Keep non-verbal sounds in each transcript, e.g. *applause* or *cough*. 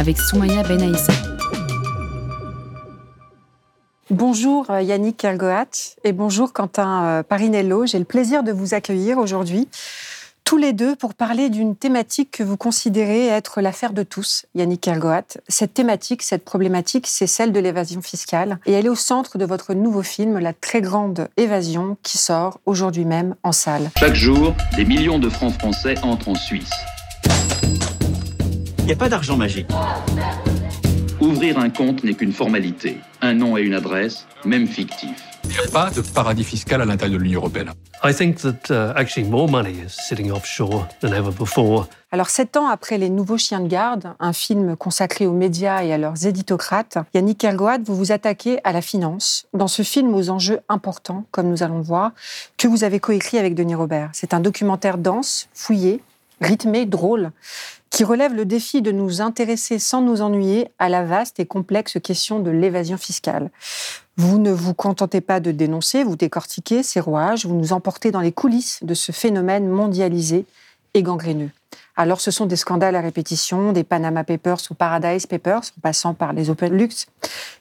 avec Soumaya Benaïssa. Bonjour euh, Yannick Kergoat et bonjour Quentin euh, Parinello. J'ai le plaisir de vous accueillir aujourd'hui tous les deux pour parler d'une thématique que vous considérez être l'affaire de tous, Yannick Kergoat. Cette thématique, cette problématique, c'est celle de l'évasion fiscale et elle est au centre de votre nouveau film, La très grande évasion, qui sort aujourd'hui même en salle. Chaque jour, des millions de francs français entrent en Suisse. Il n'y a pas d'argent magique. Ouvrir un compte n'est qu'une formalité. Un nom et une adresse, même fictif. Il n'y a pas de paradis fiscal à l'intérieur de l'Union européenne. I think that uh, actually more money is sitting offshore than ever before. Alors, sept ans après Les Nouveaux Chiens de Garde, un film consacré aux médias et à leurs éditocrates, Yannick Kergoat, vous vous attaquez à la finance. Dans ce film aux enjeux importants, comme nous allons le voir, que vous avez coécrit avec Denis Robert. C'est un documentaire dense, fouillé, rythmé, drôle, qui relève le défi de nous intéresser sans nous ennuyer à la vaste et complexe question de l'évasion fiscale. Vous ne vous contentez pas de dénoncer, vous décortiquez ces rouages, vous nous emportez dans les coulisses de ce phénomène mondialisé et gangréneux. Alors ce sont des scandales à répétition, des Panama Papers ou Paradise Papers, en passant par les Open Lux,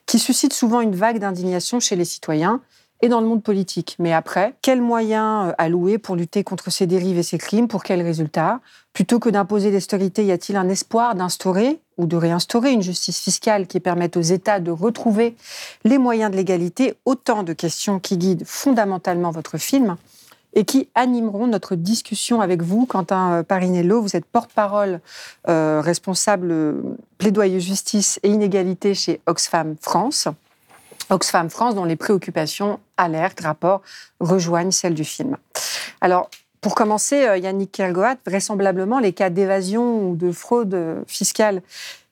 qui suscitent souvent une vague d'indignation chez les citoyens, et dans le monde politique. Mais après, quels moyens euh, allouer pour lutter contre ces dérives et ces crimes Pour quels résultats? Plutôt que d'imposer l'austérité, y a-t-il un espoir d'instaurer ou de réinstaurer une justice fiscale qui permette aux États de retrouver les moyens de l'égalité? Autant de questions qui guident fondamentalement votre film et qui animeront notre discussion avec vous. Quentin euh, Parinello, vous êtes porte-parole euh, responsable plaidoyer justice et inégalité chez Oxfam France. Oxfam France, dont les préoccupations, alertes, rapports rejoignent celles du film. Alors, pour commencer, euh, Yannick Kergoat, vraisemblablement, les cas d'évasion ou de fraude fiscale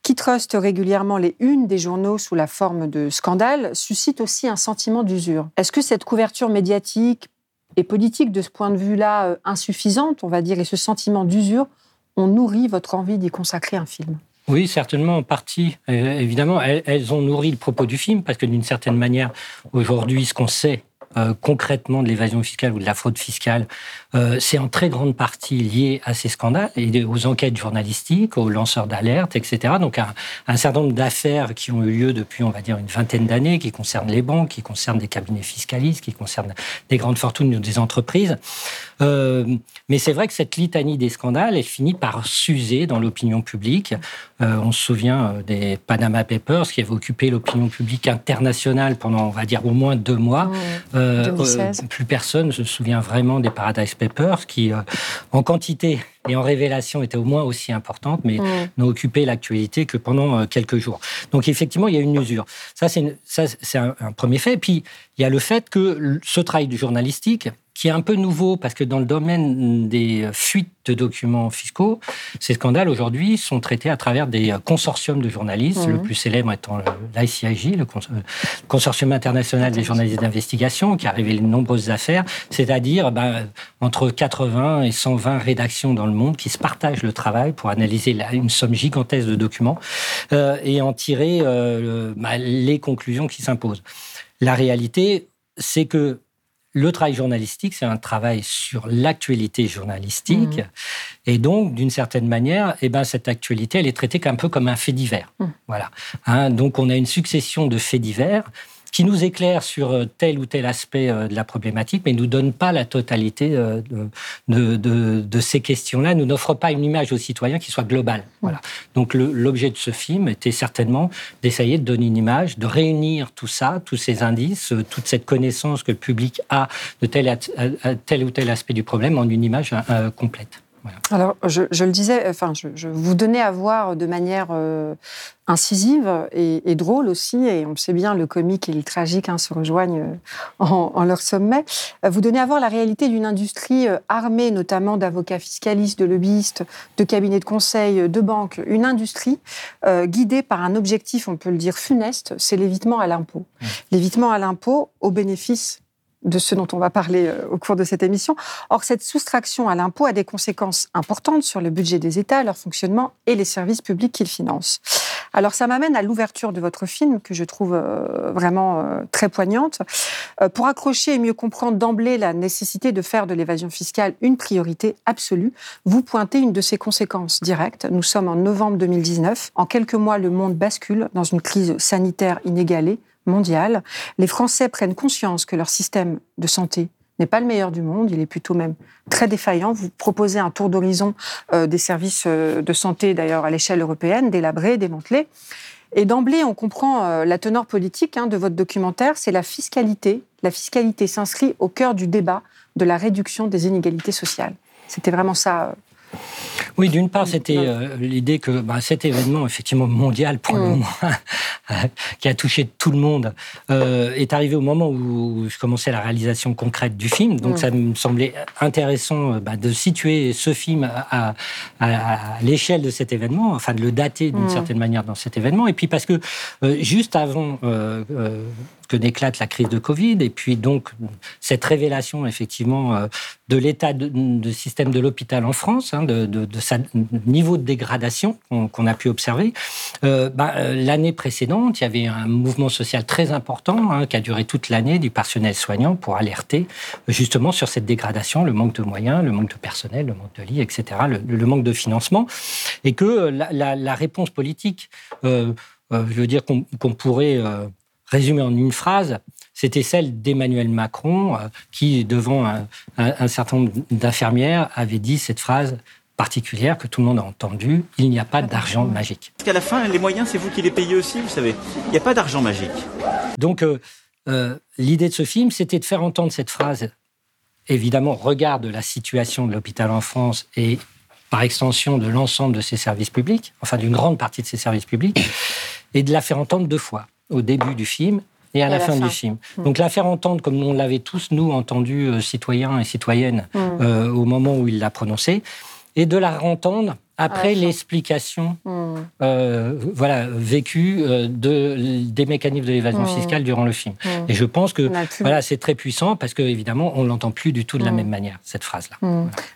qui trustent régulièrement les unes des journaux sous la forme de scandales suscitent aussi un sentiment d'usure. Est-ce que cette couverture médiatique et politique de ce point de vue-là euh, insuffisante, on va dire, et ce sentiment d'usure ont nourri votre envie d'y consacrer un film? Oui, certainement, en partie. Euh, évidemment, elles, ont nourri le propos du film, parce que d'une certaine manière, aujourd'hui, ce qu'on sait euh, concrètement de l'évasion fiscale ou de la fraude fiscale, euh, c'est en très grande partie lié à ces scandales et aux enquêtes journalistiques, aux lanceurs d'alerte, etc. Donc un, certain nombre d'affaires qui ont eu lieu depuis, on va dire, une vingtaine d'années, qui concernent les banques, qui concernent des cabinets fiscalistes, qui concernent des grandes fortunes ou des entreprises. Euh, mais c'est vrai que cette litanie des scandales, elle finit par s'user dans l'opinion publique. On se souvient des Panama Papers qui avaient occupé l'opinion publique internationale pendant, on va dire, au moins deux mois. Euh, euh, plus personne ne se souvient vraiment des Paradise Papers, qui, euh, en quantité et en révélation, étaient au moins aussi importantes, mais n'ont occupé l'actualité que pendant quelques jours. Donc, effectivement, il y a une usure. Ça, c'est un, un, premier fait. Et puis, il y a le fait que ce travail du journalistique, qui est un peu nouveau parce que dans le domaine des fuites de documents fiscaux, ces scandales aujourd'hui sont traités à travers des consortiums de journalistes, le mhm. plus célèbre étant l'ICIJ, le Consortium international des journalistes d'investigation, qui a révélé de nombreuses affaires, c'est-à-dire ben, entre 80 et 120 rédactions dans le monde qui se partagent le travail pour analyser une somme gigantesque de documents euh, et en tirer euh, ben, les conclusions qui s'imposent. La réalité, c'est que le travail journalistique, c'est un travail sur l'actualité journalistique. Mmh. Et donc, d'une certaine manière, eh ben, cette actualité, elle est traitée un peu comme un fait divers. Mmh. Voilà. Hein, donc, on a une succession de faits divers qui nous éclaire sur euh, tel ou tel aspect euh, de la problématique, mais ne nous donne pas la totalité euh, de, ces questions-là, nous n'offre pas une image aux citoyens qui soit globale. Voilà. Donc l'objet de ce film était certainement d'essayer de donner une image, de réunir tout ça, tous ces indices, toute cette connaissance que le public a de tel, tel ou tel aspect du problème en une image complète. Alors, je, le disais, enfin, je, vous donnais à voir de manière euh, incisive et, drôle aussi, et on sait bien, le comique et le tragique hein, se rejoignent euh, en, leur sommet. Euh, vous donnez à voir la réalité d'une industrie armée, notamment d'avocats fiscalistes, de lobbyistes, de cabinets de conseil, de banques, une industrie guidée par un objectif, on peut le dire, funeste, c'est l'évitement à l'impôt. L'évitement à l'impôt au bénéfice de ce dont on va parler euh, au cours de cette émission. Or, cette soustraction à l'impôt a des conséquences importantes sur le budget des États, leur fonctionnement et les services publics qu'ils financent. Alors, ça m'amène à l'ouverture de votre film, que je trouve euh, vraiment euh, très poignante. Pour accrocher et mieux comprendre d'emblée la nécessité de faire de l'évasion fiscale une priorité absolue, vous pointez une de ses conséquences directes. Nous sommes en novembre 2019. En quelques mois, le monde bascule dans une crise sanitaire inégalée, mondiale, les Français prennent conscience que leur système de santé n'est pas le meilleur du monde, il est plutôt même très défaillant. Vous proposez un tour d'horizon euh, des services euh, de santé, d'ailleurs à l'échelle européenne, délabrés, démantelés. Et d'emblée, on comprend euh, la teneur politique hein, de votre documentaire, c'est la fiscalité. La fiscalité s'inscrit au cœur du débat de la réduction des inégalités sociales. C'était vraiment ça oui, d'une part, c'était euh, l'idée que bah, cet événement, effectivement mondial pour le mm. moment, *laughs* qui a touché tout le monde, euh, est arrivé au moment où je commençais la réalisation concrète du film. Donc, mm. ça me semblait intéressant euh, bah, de situer ce film à, l'échelle de cet événement, enfin de le dater d'une mm. certaine manière dans cet événement. Et puis parce que juste avant que n'éclate la crise de Covid, et puis donc cette révélation effectivement euh, de l'état de, système de l'hôpital en France, hein, de, de, sa niveau de dégradation qu'on a pu observer. Euh, bah, euh, l'année précédente, il y avait un mouvement social très important hein, qui a duré toute l'année du personnel soignant pour alerter justement sur cette dégradation, le manque de moyens, le manque de personnel, le manque de lits, etc., le, manque de financement, et que la, réponse politique, je veux dire qu'on pourrait résumée en une phrase, c'était celle d'Emmanuel Macron, euh, qui, devant un, certain nombre d'infirmières, avait dit cette phrase particulière que tout le monde a entendue, il n'y a pas d'argent magique. Parce qu'à la fin, les moyens, c'est vous qui les payez aussi, vous savez. Il n'y a pas d'argent magique. Donc, euh, euh, l'idée de ce film, c'était de faire entendre cette phrase, évidemment, regard de la situation de l'hôpital en France et par extension de l'ensemble de ses services publics, enfin d'une grande partie de ses services publics, et de la faire entendre deux fois au début du film et à, la, fin, du film. Hmm. Donc la faire entendre comme on l'avait tous, nous, entendu, euh, citoyens et citoyennes, hmm. euh, au moment où il l'a prononcé, et de la entendre après l'explication hmm. euh, voilà, vécue de, des mécanismes de l'évasion fiscale durant le film. Et je pense que voilà, c'est très puissant parce qu'évidemment, on ne l'entend plus du tout de la même manière, cette phrase-là.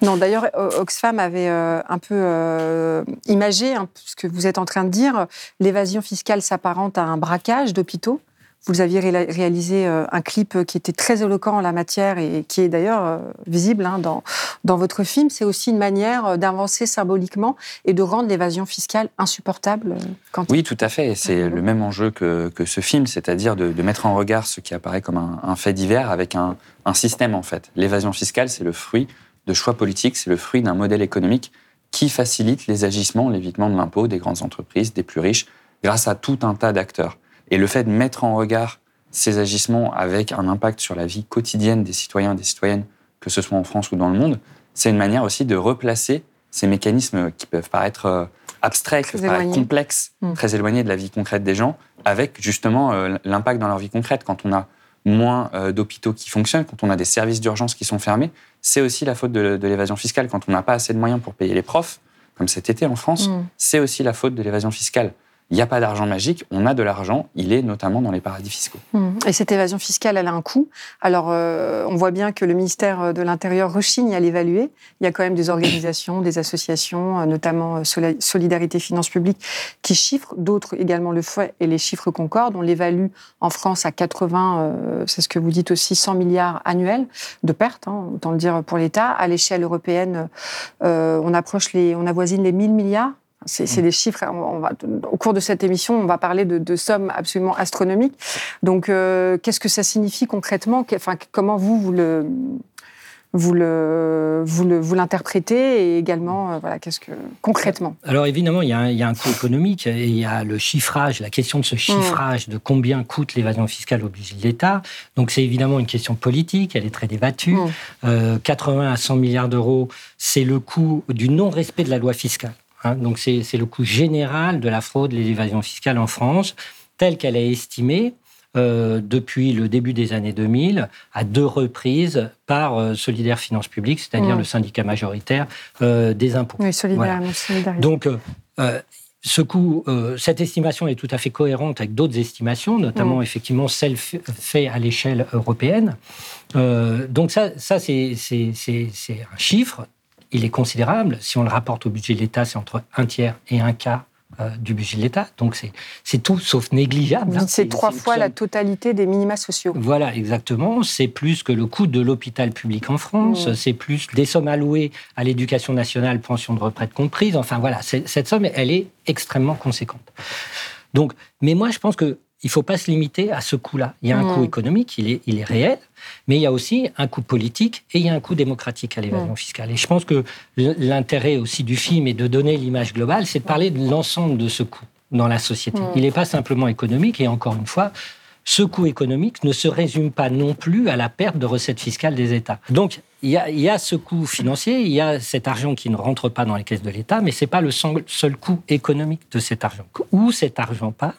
Non, d'ailleurs, Oxfam avait un peu imagé hein, ce que vous êtes en train de dire. L'évasion fiscale s'apparente à un braquage d'hôpitaux. Vous aviez réalisé euh, un clip qui était très éloquent en la matière et qui est d'ailleurs euh, visible hein, dans, dans votre film. C'est aussi une manière euh, d'avancer symboliquement et de rendre l'évasion fiscale insupportable. Quand oui, tout à fait. C'est le même enjeu que, que ce film, c'est-à-dire de, mettre en regard ce qui apparaît comme un, fait divers avec un, un système en fait. L'évasion fiscale, c'est le fruit de choix politiques, c'est le fruit d'un modèle économique qui facilite les agissements, l'évitement de l'impôt des grandes entreprises, des plus riches, grâce à tout un tas d'acteurs. Et le fait de mettre en regard ces agissements avec un impact sur la vie quotidienne des citoyens et des citoyennes, que ce soit en France ou dans le monde, c'est une manière aussi de replacer ces mécanismes qui peuvent paraître euh, abstraits, qui peuvent paraître complexes, mm. très éloignés de la vie concrète des gens, avec justement euh, l'impact dans leur vie concrète. Quand on a moins euh, d'hôpitaux qui fonctionnent, quand on a des services d'urgence qui sont fermés, c'est aussi la faute de, l'évasion fiscale. Quand on n'a pas assez de moyens pour payer les profs, comme cet été en France, mm. c'est aussi la faute de l'évasion fiscale. Il n'y a pas d'argent magique, on a de l'argent, il est notamment dans les paradis fiscaux. Mmh. Et cette évasion fiscale, elle a un coût. Alors, euh, on voit bien que le ministère de l'Intérieur rechigne à l'évaluer. Il y a quand même des organisations, des associations, euh, notamment euh, Solidarité Finances Publiques, qui chiffrent, d'autres également le font, et les chiffres concordent. On l'évalue en France à 80, c'est ce que vous dites aussi, 100 milliards annuels de pertes, hein, autant le dire pour l'État. À l'échelle européenne, on approche les, on avoisine les 1000 milliards c'est mm. des chiffres. On va, au cours de cette émission, on va parler de, sommes absolument astronomiques. Donc, euh, qu'est-ce que ça signifie concrètement? Enfin, Comment vous, vous le, vous le, vous l'interprétez? Et également, euh, voilà, qu'est-ce que concrètement? Alors évidemment, il y, a un, il y, a un, coût économique et il y a le chiffrage, la question de ce chiffrage de combien coûte l'évasion fiscale au budget de l'État. Donc c'est évidemment une question politique, elle est très débattue. Mm. Euh, 80 à 100 milliards d'euros, c'est le coût du non-respect de la loi fiscale. Hein. Donc c'est le coût général de la fraude et de l'évasion fiscale en France, telle qu'elle est estimée euh, depuis le début des années 2000 à deux reprises par euh, Solidaire Finances Publiques, c'est-à-dire le syndicat majoritaire euh, des impôts. Oui, solidaire, Voilà. Donc, euh, ce coût, euh, cette estimation est tout à fait cohérente avec d'autres estimations, notamment Mm. effectivement celle faite à l'échelle européenne. Euh, donc ça, ça c'est un chiffre. Il est considérable. Si on le rapporte au budget de l'État, c'est entre un tiers et un quart euh, du budget de l'État. Donc c'est tout sauf négligeable. Hein. c'est trois fois la totalité des minima sociaux. voilà, exactement. C'est plus que le coût de l'hôpital public en France. Mmh. C'est plus des sommes allouées à l'éducation nationale, pension de retraite comprise. Enfin voilà, cette somme, elle est extrêmement conséquente. Donc, mais moi, je pense que il faut pas se limiter à ce coût-là. Il y a un Mmh. coût économique, il est, il est réel, mais il y a aussi un coût politique et il y a un coût démocratique à l'évasion Mmh. fiscale. Et je pense que l'intérêt aussi du film et de donner l'image globale, c'est de parler de l'ensemble de ce coût dans la société. Mmh. Il n'est pas simplement économique et encore une fois, ce coût économique ne se résume pas non plus à la perte de recettes fiscales des États. Donc, il y a, il y a ce coût financier, il y a cet argent qui ne rentre pas dans les caisses de l'État, mais ce n'est pas le seul, seul coût économique de cet argent. Où cet argent part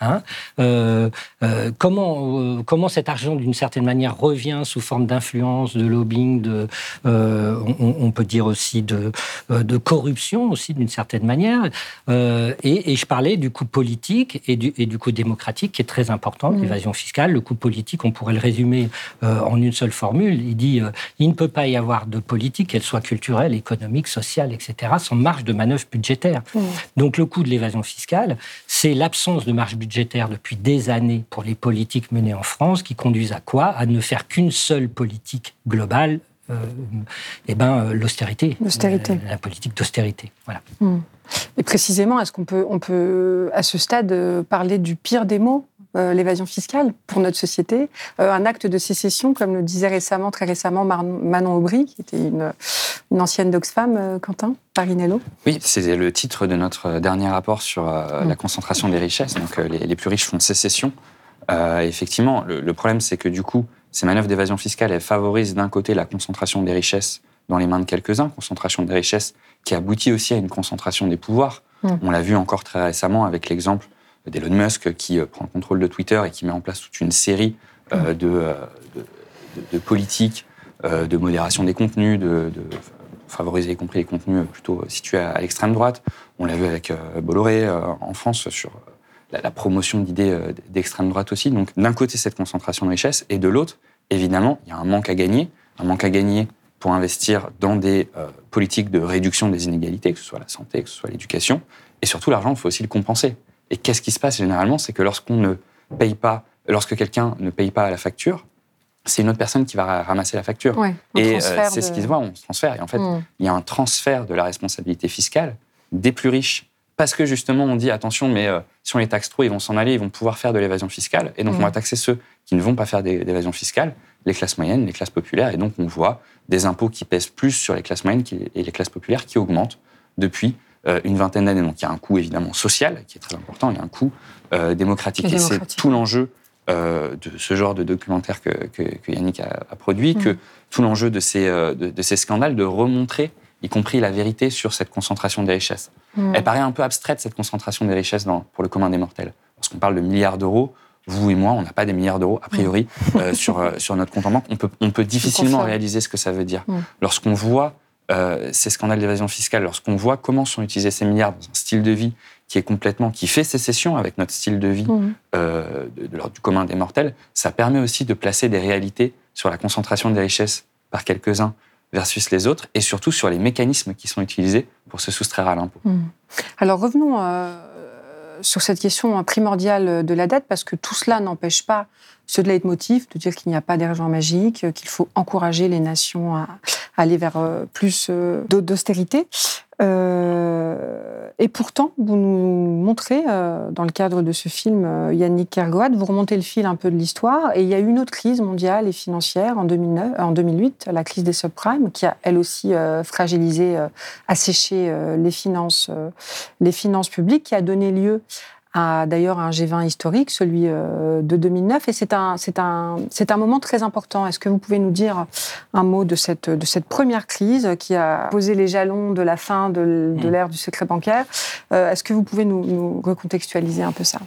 Hein euh, euh, comment, euh, comment cet argent, d'une certaine manière, revient sous forme d'influence, de lobbying, de, on, on peut dire aussi de, de corruption, aussi d'une certaine manière. Et, et je parlais du coût politique et du, et du coût démocratique qui est très important, Mmh. l'évasion fiscale. Le coût politique, on pourrait le résumer en une seule formule. Il dit il ne peut pas y avoir de politique, qu'elle soit culturelle, économique, sociale, etc., sans marge de manœuvre budgétaire. Mmh. Donc le coût de l'évasion fiscale, c'est l'absence de marge budgétaire depuis des années pour les politiques menées en France qui conduisent à quoi? À ne faire qu'une seule politique globale, euh, eh ben, euh, l'austérité. L'austérité. Euh, la politique d'austérité. Voilà. Et précisément, est-ce qu'on peut, on peut, à ce stade, parler du pire des mots, euh, l'évasion fiscale, pour notre société Euh, Un acte de sécession, comme le disait récemment, très récemment, Mar- Manon Aubry, qui était une, une ancienne d'Oxfam, euh, Quentin Parinello. Oui, c'est le titre de notre dernier rapport sur euh, Mm. la concentration des richesses. Donc, les, les plus riches font sécession. Effectivement, le, le problème, c'est que du coup, ces manœuvres d'évasion fiscale, elles favorisent d'un côté la concentration des richesses dans les mains de quelques-uns, concentration des richesses qui aboutit aussi à une concentration des pouvoirs. Mm. On l'a vu encore très récemment avec l'exemple d'Elon Musk qui euh, prend le contrôle de Twitter et qui met en place toute une série euh, de, euh, de, politiques de modération des contenus, de, de favoriser y compris les contenus plutôt situés à, à l'extrême droite. On l'a vu avec Bolloré en France sur la, la promotion d'idées d'extrême droite aussi. Donc d'un côté cette concentration de richesse et de l'autre, évidemment, il y a un manque à gagner, un manque à gagner pour investir dans des euh, politiques de réduction des inégalités, que ce soit la santé, que ce soit l'éducation. Et surtout, l'argent, il faut aussi le compenser. Et qu'est-ce qui se passe généralement C'est que lorsqu'on ne paye pas, lorsque quelqu'un ne paye pas la facture, c'est une autre personne qui va ra- ramasser la facture. Ouais, Et euh, c'est ce qui se voit, on se transfère. Et en fait, Mm. il y a un transfert de la responsabilité fiscale des plus riches. Parce que justement, on dit attention, mais euh, si on les taxe trop, ils vont s'en aller, ils vont pouvoir faire de l'évasion fiscale. Et donc, on va taxer ceux qui ne vont pas faire d'é- d'évasion fiscale, les classes moyennes, les classes populaires. Et donc, on voit des impôts qui pèsent plus sur les classes moyennes et les classes populaires qui augmentent depuis une vingtaine d'années. Donc, il y a un coût évidemment social qui est très important, il y a un coût euh, démocratique. Et Et c'est tout l'enjeu euh, de ce genre de documentaire que, que- que Yannick a, a produit, Mm. que tout l'enjeu de ces, euh, de, de ces scandales, de remontrer, y compris la vérité sur cette concentration des richesses. Mm. Elle paraît un peu abstraite, cette concentration des richesses dans- pour le commun des mortels. Lorsqu'on parle de milliards d'euros, vous et moi, on n'a pas des milliards d'euros, a priori, euh, sur, euh, sur notre compte en banque. On peut, on peut difficilement réaliser ce que ça veut dire. Mm. Lorsqu'on voit euh, ces scandales d'évasion fiscale, lorsqu'on voit comment sont utilisés ces milliards dans un style de vie qui est complètement, qui fait sécession avec notre style de vie Mm. euh, de, de l'ordre du commun des mortels, ça permet aussi de placer des réalités sur la concentration des richesses par quelques-uns versus les autres, et surtout sur les mécanismes qui sont utilisés pour se soustraire à l'impôt. Mm. Alors revenons euh, sur cette question primordiale de la dette, parce que tout cela n'empêche pas ce leitmotiv de dire qu'il n'y a pas d'argent magique, qu'il faut encourager les nations à, aller vers euh, plus euh, d'au- d'austérité. Euh, et pourtant, vous nous montrez, euh, dans le cadre de ce film euh, Yannick Kergoat, vous remontez le fil un peu de l'histoire, et il y a eu une autre crise mondiale et financière en, 2009, en 2008, la crise des subprimes, qui a elle aussi fragilisé, asséché les, finances, les finances publiques, qui a donné lieu a d'ailleurs un G20 historique, celui euh, de 2009, et c'est un, c'est un, c'est un moment très important. Est-ce que vous pouvez nous dire un mot de cette, de cette première crise qui a posé les jalons de la fin de, mm. l'ère du secret bancaire? Euh, Est-ce que vous pouvez nous, nous recontextualiser un peu ça?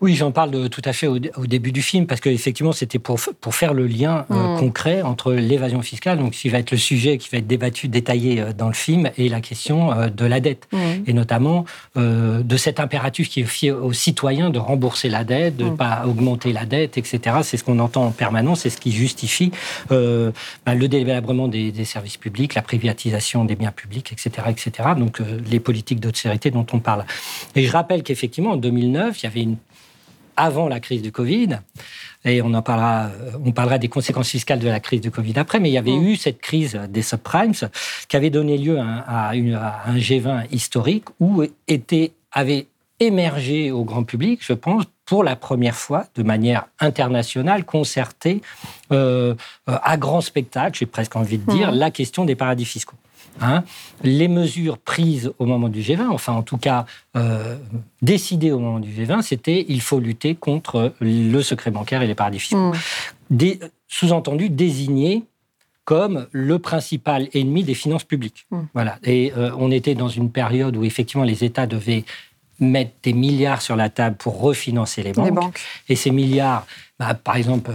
Oui, j'en parle de, tout à fait au, début du film, parce qu'effectivement, c'était pour, pour faire le lien euh, mm. concret entre l'évasion fiscale, donc qui va être le sujet qui va être débattu, détaillé euh, dans le film, et la question euh, de la dette, mm. et notamment de cet impératif qui est fait aux citoyens de rembourser la dette, de ne mm. pas augmenter la dette, etc. C'est ce qu'on entend en permanence, c'est ce qui justifie bah, le délabrement des, des, services publics, la privatisation des biens publics, etc., etc. Donc les politiques d'austérité dont on parle. Et je rappelle qu'effectivement, en 2009, il y avait une avant la crise du Covid, et on en parlera, euh, on parlera des conséquences fiscales de la crise du Covid après, mais il y avait mm. eu cette crise des subprimes qui avait donné lieu à, un G20 historique où était, avait émergé au grand public, je pense, pour la première fois, de manière internationale, concertée, euh, à grand spectacle, j'ai presque envie de dire, mm. la question des paradis fiscaux. Hein, les mesures prises au moment du G20, enfin en tout cas euh, décidées au moment du G20, c'était il faut lutter contre le secret bancaire et les paradis fiscaux. Mmh. Sous-entendu, désigné comme le principal ennemi des finances publiques. Mmh. Voilà. Et euh, on était dans une période où effectivement les États devaient mettre des milliards sur la table pour refinancer les banques. Et ces milliards, bah, par exemple,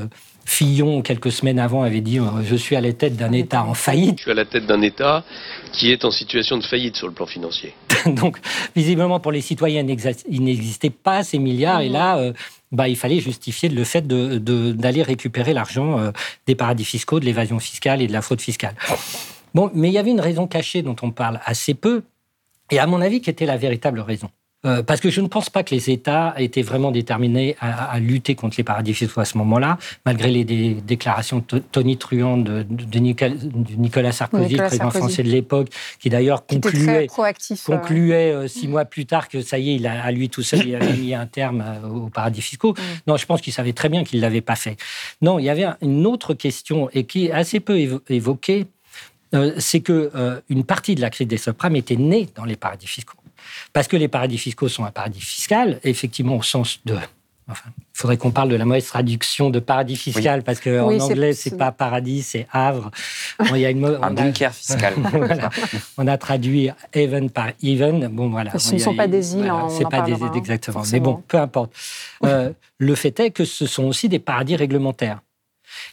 Fillon, quelques semaines avant, avait dit euh, Je suis à la tête d'un État en faillite. Je suis à la tête d'un État qui est en situation de faillite sur le plan financier. *laughs* Donc, visiblement, pour les citoyens, il n'existait pas ces milliards. Et là, euh, bah, il fallait justifier le fait d'aller récupérer l'argent euh, des paradis fiscaux, de l'évasion fiscale et de la fraude fiscale. Bon, mais il y avait une raison cachée dont on parle assez peu, et à mon avis, qui était la véritable raison. Euh, parce que je ne pense pas que les États étaient vraiment déterminés à, lutter contre les paradis fiscaux à ce moment-là, malgré les déclarations Tony Truant de, Nicolas Sarkozy, le président français de l'époque, qui d'ailleurs concluait, concluait euh, six mois plus tard que ça y est, il a, à lui tout seul, il avait mis un terme euh, aux paradis fiscaux. Non, je pense qu'il savait très bien qu'il ne l'avait pas fait. Non, il y avait une autre question, et qui est assez peu évoquée, c'est que une partie de la crise des subprimes était née dans les paradis fiscaux. Parce que les paradis fiscaux sont un paradis fiscal, effectivement au sens de... Enfin, il faudrait qu'on parle de la mauvaise traduction de paradis fiscal, parce qu'en en anglais, c'est pas paradis, c'est havre. il y a une, un bunker fiscal. *laughs* On a traduit even par even. Bon, voilà. Ce ne sont pas des îles. Voilà, c'est pas des îles, exactement. Mais bon, peu importe. Euh, le fait est que ce sont aussi des paradis réglementaires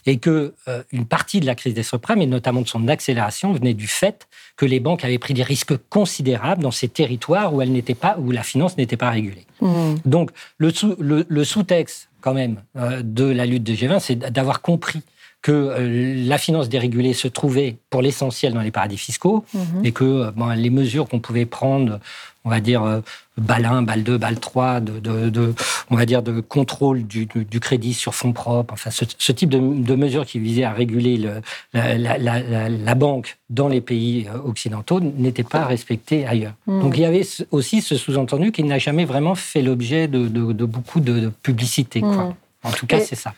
et que euh, une partie de la crise des subprimes, et notamment de son accélération, venait du fait que les banques avaient pris des risques considérables dans ces territoires où, elles pas, où la finance n'était pas régulée. Mmh. Donc, le, sous-texte, quand même, euh, de la lutte de G20, c'est d'avoir compris que euh, la finance dérégulée se trouvait pour l'essentiel dans les paradis fiscaux mmh. et que les mesures qu'on pouvait prendre on va dire, euh, BAL 1, BAL 2, BAL 3, de, on va dire, de contrôle du, crédit sur fonds propres, enfin, ce, type de, mesures qui visaient à réguler le, la, banque dans les pays euh, occidentaux n'étaient pas respectées ailleurs. Hmm. Donc il y avait aussi ce sous-entendu qui n'a jamais vraiment fait l'objet de, beaucoup de, publicité. Hmm. En tout cas, c'est ça.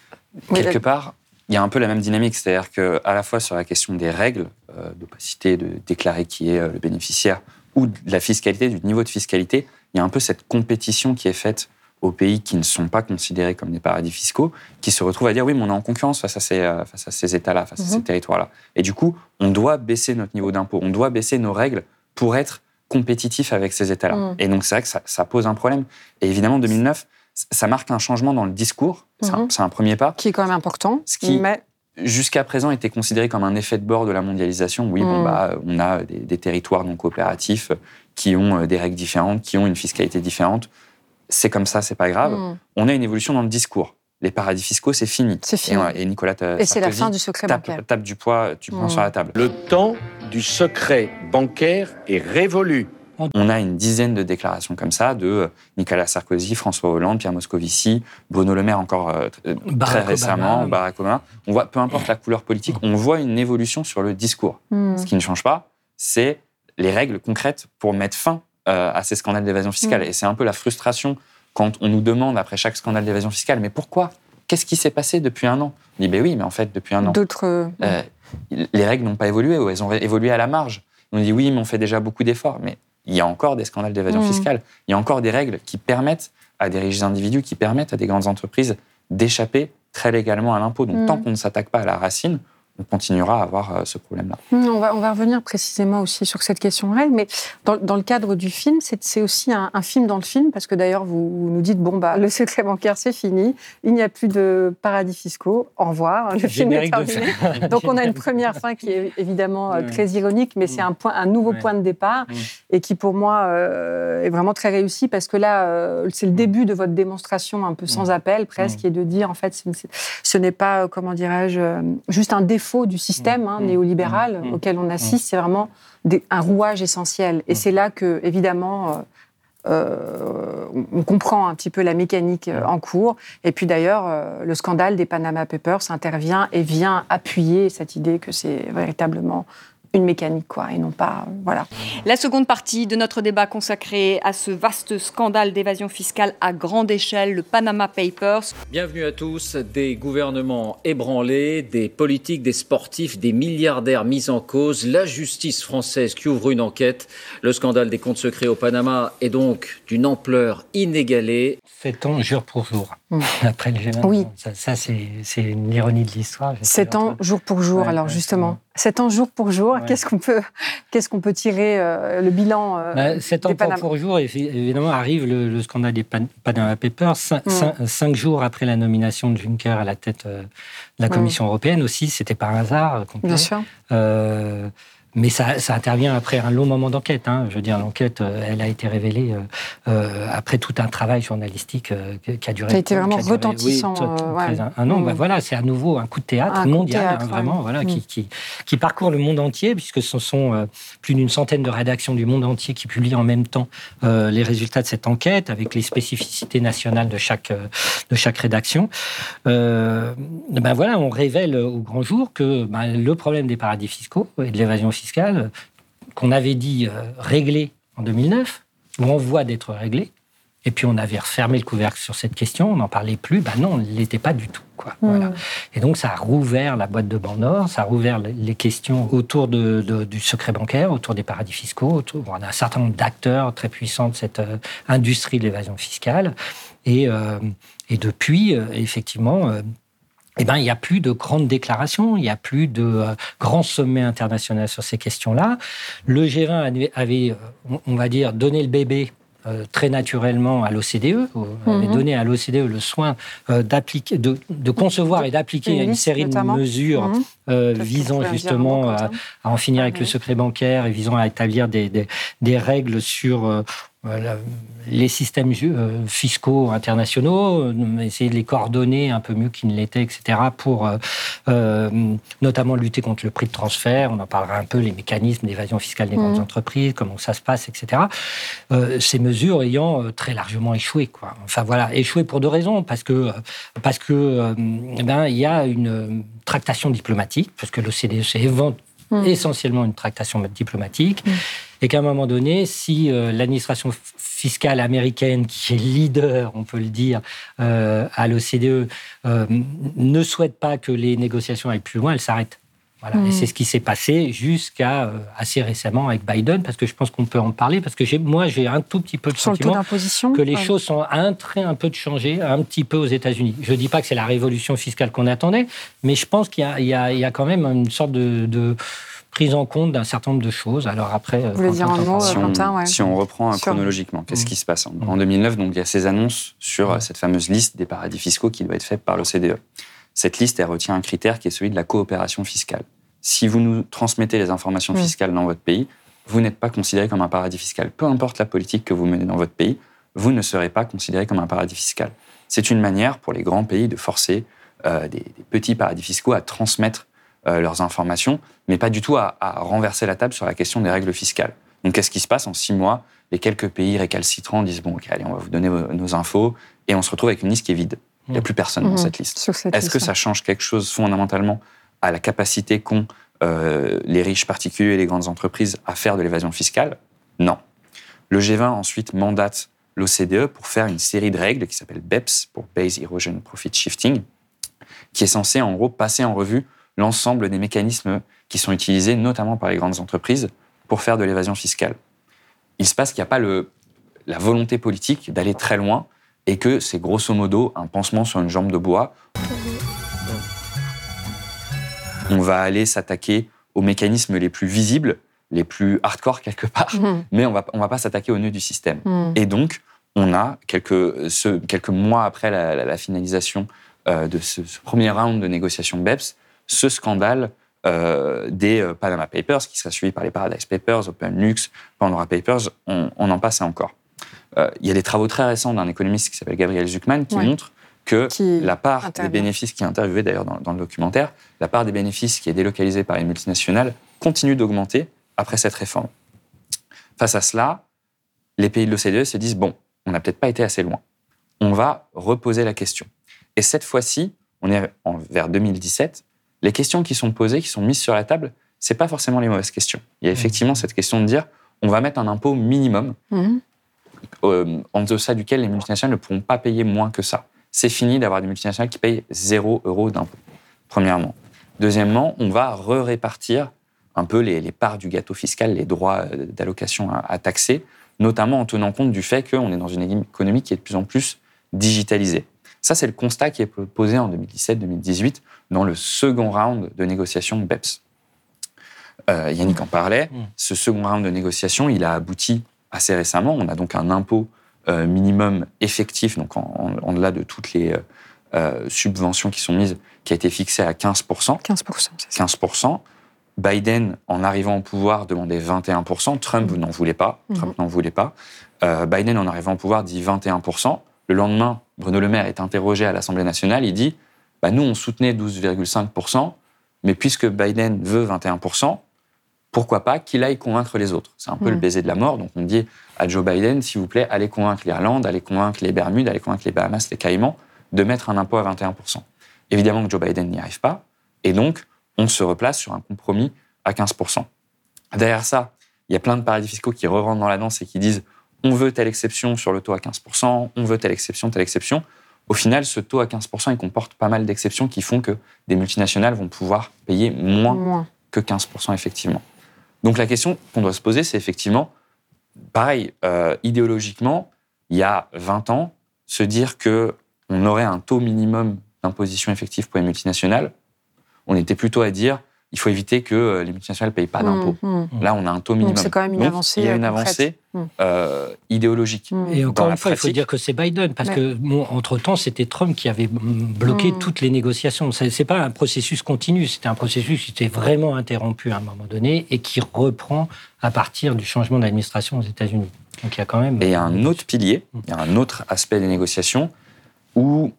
Quelque part, il y a un peu la même dynamique, c'est-à-dire qu'à la fois sur la question des règles, euh, d'opacité, de déclarer qui est le bénéficiaire, ou de la fiscalité, du niveau de fiscalité, il y a un peu cette compétition qui est faite aux pays qui ne sont pas considérés comme des paradis fiscaux, qui se retrouvent à dire oui, mais on est en concurrence face à ces, euh, face à ces États-là, face à ces mhm. territoires-là. Et du coup, on doit baisser notre niveau d'impôt, on doit baisser nos règles pour être compétitif avec ces États-là. Mhm. Et donc, c'est vrai que ça, pose un problème. Et évidemment, 2009, ça marque un changement dans le discours. Mhm. C'est un, premier pas. Qui est quand même important. Ce qui, mais jusqu'à présent était considéré comme un effet de bord de la mondialisation. Oui, bon, mm. bah, on a des, territoires non coopératifs qui ont euh, des règles différentes, qui ont une fiscalité différente. C'est comme ça, c'est pas grave. Mm. On a une évolution dans le discours. Les paradis fiscaux, c'est fini. C'est fini. Et, Nicolas Et c'est la fin du secret tape, bancaire. Tape du poids, tu prends sur la table. Le temps du secret bancaire est révolu. On a une dizaine de déclarations comme ça de euh, Nicolas Sarkozy, François Hollande, Pierre Moscovici, Bruno Le Maire encore euh, euh, très récemment, Barack Obama. On voit, peu importe la couleur politique, on voit une évolution sur le discours. Hmm. Ce qui ne change pas, c'est les règles concrètes pour mettre fin euh, à ces scandales d'évasion fiscale. Mm. Et c'est un peu la frustration quand on nous demande après chaque scandale d'évasion fiscale, mais pourquoi? Qu'est-ce qui s'est passé depuis un an? On dit, ben oui, mais en fait, depuis un an, D'autres. euh, les règles n'ont pas évolué ou elles ont évolué à la marge. On dit, oui, mais on fait déjà beaucoup d'efforts. Mais il y a encore des scandales d'évasion Mm. fiscale. Il y a encore des règles qui permettent à des riches individus, qui permettent à des grandes entreprises d'échapper très légalement à l'impôt. Donc, tant qu'on ne s'attaque pas à la racine, on continuera à avoir euh, ce problème-là. Hmm, On va, on va revenir précisément aussi sur cette question de règles, mais dans, dans le cadre du film, c'est aussi un, un film dans le film, parce que d'ailleurs, vous, vous nous dites, bon, bah, le secret bancaire, c'est fini, il n'y a plus de paradis fiscaux, au revoir, le film est terminé. *laughs* Donc on a une première fin qui est évidemment euh, très ironique, mais c'est un, point, un nouveau point de départ et qui pour moi euh, est vraiment très réussi parce que là, euh, c'est le début de votre démonstration un peu sans appel presque, qui est de dire en fait ce, n'est pas, comment dirais-je, juste un défaut du système hein, Mm. néolibéral Mm. auquel on assiste, c'est vraiment des- un rouage essentiel. Et Mm. c'est là que, évidemment, euh, euh, on- comprend un petit peu la mécanique euh, en cours. Et puis d'ailleurs, euh, le scandale des Panama Papers intervient et vient appuyer cette idée que c'est véritablement une mécanique, quoi, et non pas, euh, voilà. La seconde partie de notre débat consacré à ce vaste scandale d'évasion fiscale à grande échelle, le Panama Papers. Bienvenue à tous. Des gouvernements ébranlés, des politiques, des sportifs, des milliardaires mis en cause, la justice française qui ouvre une enquête. Le scandale des comptes secrets au Panama est donc d'une ampleur inégalée. Sept ans jour pour jour, Mm. *laughs* après le G20. Oui. Ça, ça, c'est c'est une ironie de l'histoire. Sept ans jour pour jour, Ouais, alors ouais, justement. Sept ans jour pour jour, Ouais. qu'est-ce qu'on peut, qu'est-ce qu'on peut tirer, euh, le bilan euh, Bah, Sept ans des Panama? pour jour, évi- évidemment, arrive le, le scandale des Pan- Panama Papers, cin- Mm. cin- cinq jours après la nomination de Juncker à la tête euh, de la Mm. Commission européenne aussi, c'était par hasard euh, complet. Bien sûr. Mais ça, ça intervient après un long moment d'enquête. hein. Je veux dire, l'enquête, euh, elle a été révélée euh, euh, après tout un travail journalistique euh, qui a duré. Qui a été vraiment duré, retentissant, oui, ouais. un, un an. Mm. Bah, voilà, c'est à nouveau un coup de théâtre Un coup de mondial, théâtre, hein, vraiment, ouais. voilà, Mm. qui, qui, qui parcourt le monde entier, puisque ce sont euh, plus d'une centaine de rédactions du monde entier qui publient en même temps les résultats de cette enquête, avec les spécificités nationales de chaque, de chaque rédaction. Ben voilà, on révèle au grand jour que ben, le problème des paradis fiscaux et de l'évasion fiscale, qu'on avait dit euh, réglé en 2009, ou en voie d'être réglé, et puis on avait refermé le couvercle sur cette question, on n'en parlait plus, ben non, on ne l'était pas du tout. Quoi. Voilà. Mm. Et donc ça a rouvert la boîte de Pandore, ça a rouvert les- questions autour de, de- du secret bancaire, autour des paradis fiscaux, autour, on a un certain nombre d'acteurs très puissants de cette euh, industrie de l'évasion fiscale. Et, euh, et depuis, euh, effectivement, eh ben, il n'y a plus de grandes déclarations, il n'y a plus de euh, grands sommets internationaux sur ces questions-là. Le G20 avait, euh, on- va dire, donné le bébé euh, très naturellement à l'OCDE, euh, avait Mhm. donné à l'OCDE le soin euh, d'appliquer, de, de concevoir et d'appliquer Une série notamment. de mesures Mhm. euh, visant justement à, en finir avec Oui. le secret bancaire et visant à établir des, des, des règles sur euh, voilà, les systèmes euh, fiscaux internationaux, euh, essayer de les coordonner un peu mieux qu'ils ne l'étaient, etc., pour euh, notamment lutter contre le prix de transfert. On en parlera un peu, les mécanismes d'évasion fiscale des grandes Mhm. entreprises, comment ça se passe, etc. Euh, ces mesures ayant très largement échoué. Quoi. Enfin voilà, échoué pour deux raisons. Parce que, parce que euh, eh ben, il y a une tractation diplomatique, parce que l'OCDE c'est évent- Mm. essentiellement une tractation diplomatique, Mm. et qu'à un moment donné, si euh, l'administration fiscale américaine, qui est leader, on peut le dire, euh, à l'OCDE, euh, ne souhaite pas que les négociations aillent plus loin, elle s'arrête. Voilà. Mm. Et c'est ce qui s'est passé jusqu'à euh, assez récemment avec Biden, parce que je pense qu'on peut en parler, parce que moi, j'ai un tout petit peu Sur le sentiment que les ouais. choses sont un trait un peu de changer, un petit peu aux États-Unis. Je ne dis pas que c'est la révolution fiscale qu'on attendait, mais je pense qu'il y, a- y y quand même une sorte de, de prise en compte d'un certain nombre de choses. Alors après, Vous voulez dire Quentin un t'en mot, parle. si, on, Quentin, ouais. si on reprend Sur- chronologiquement, qu'est-ce Mm. qui se passe en, Mm. en 2009 Donc il y a ces annonces sur euh, cette fameuse liste des paradis fiscaux qui doit être faite par l'OCDE. Cette liste, elle retient un critère qui est celui de la coopération fiscale. Si vous nous transmettez les informations Mm. fiscales dans votre pays, vous n'êtes pas considéré comme un paradis fiscal. Peu importe la politique que vous menez dans votre pays, vous ne serez pas considéré comme un paradis fiscal. C'est une manière pour les grands pays de forcer euh, des, des petits paradis fiscaux à transmettre euh, leurs informations, mais pas du tout à, à renverser la table sur la question des règles fiscales. Donc, qu'est-ce qui se passe en six mois? Les quelques pays récalcitrants disent bon, ok, allez, on va vous donner nos infos, et on se retrouve avec une liste qui est vide. Il n'y a plus personne dans Mhm. cette liste. Est-ce que ça change quelque chose fondamentalement à la capacité qu'ont euh, les riches particuliers et les grandes entreprises à faire de l'évasion fiscale? Non. Le G20 ensuite mandate l'OCDE pour faire une série de règles qui s'appelle BEPS, pour Base Erosion Profit Shifting, qui est censé en gros passer en revue l'ensemble des mécanismes qui sont utilisés notamment par les grandes entreprises pour faire de l'évasion fiscale. Il se passe qu'il n'y a pas le, la volonté politique d'aller très loin et que c'est grosso modo un pansement sur une jambe de bois. On va aller s'attaquer aux mécanismes les plus visibles, les plus hardcore quelque part, Mhm. mais on va, on va pas s'attaquer au nœud du système. Mhm. Et donc, on a, quelques, ce- quelques mois après la, la- la finalisation euh, de ce, ce premier round de négociation BEPS, ce scandale euh, des euh, Panama Papers, qui sera suivi par les Paradise Papers, OpenLux, Pandora Papers, on, on en passe encore. Euh, il y a des travaux très récents d'un économiste qui s'appelle Gabriel Zuckman qui Ouais. montrent que Qui la part intervient. des bénéfices, qui est interviewé d'ailleurs dans, dans le documentaire, la part des bénéfices qui est délocalisée par les multinationales continue d'augmenter après cette réforme. Face à cela, les pays de l'OCDE se disent bon, on n'a peut-être pas été assez loin. On va reposer la question. Et cette fois-ci, on est en- vers 2017, les questions qui sont posées, qui sont mises sur la table, c'est pas forcément les mauvaises questions. Il y a effectivement cette question de dire on va mettre un impôt minimum Mhm. Euh, en deçà duquel les multinationales ne pourront pas payer moins que ça. C'est fini d'avoir des multinationales qui payent 0 euros d'impôt, premièrement. Deuxièmement, on va re-répartir un peu les, les parts du gâteau fiscal, les droits euh, d'allocation à, à taxer, notamment en tenant compte du fait qu'on est dans une économie qui est de plus en plus digitalisée. Ça, c'est le constat qui est posé en 2017-2018 dans le second round de négociation BEPS. Euh, Yannick en parlait. Mmh. Ce second round de négociation, il a abouti assez récemment. On a donc un impôt euh, minimum effectif, donc en, en- en delà de toutes les euh, euh, subventions qui sont mises, qui a été fixé à 15%. 15%, c'est ça. 15%. Biden, en arrivant au pouvoir, demandait 21%. Trump Mhm. n'en voulait pas. Trump n'en voulait pas. Euh, Biden, en arrivant au pouvoir, dit 21%. Le lendemain, Bruno Le Maire est interrogé à l'Assemblée nationale. Il dit bah, Nous, on soutenait 12,5%, mais puisque Biden veut 21%, pourquoi pas qu'il aille convaincre les autres C'est un peu le baiser de la mort. Donc, on dit à Joe Biden S'il vous plaît, allez convaincre l'Irlande, allez convaincre les Bermudes, allez convaincre les Bahamas, les Caïmans de mettre un impôt à 21%. Évidemment que Joe Biden n'y arrive pas. Et donc, on se replace sur un compromis à 15%. Derrière ça, il y a plein de paradis fiscaux qui re-rentrent dans la danse et qui disent on veut telle exception sur le taux à 15%, on veut telle exception, telle exception. Au final, ce taux à 15%, il comporte pas mal d'exceptions qui font que des multinationales vont pouvoir payer moins Moins. que 15% effectivement. Donc la question qu'on doit se poser, c'est effectivement, pareil, euh, idéologiquement, il y a 20 ans, se dire que on aurait un taux minimum d'imposition effective pour les multinationales, on était plutôt à dire il faut éviter que euh, les multinationales ne payent pas d'impôts. Mhm. Là, on a un taux minimum. c'est quand même une Donc, avancée, Il y a euh, une avancée Mm. euh, idéologique. Et encore une fois, il faut dire que c'est Biden, parce Ouais. que, bon, entre-temps, c'était Trump qui avait bloqué toutes les négociations. Ce n'est pas un processus continu, c'était un processus qui était vraiment interrompu à un moment donné et qui reprend à partir du changement d'administration aux États-Unis. Donc il y a quand même. Et il y a un autre pilier, il y a un autre aspect des négociations où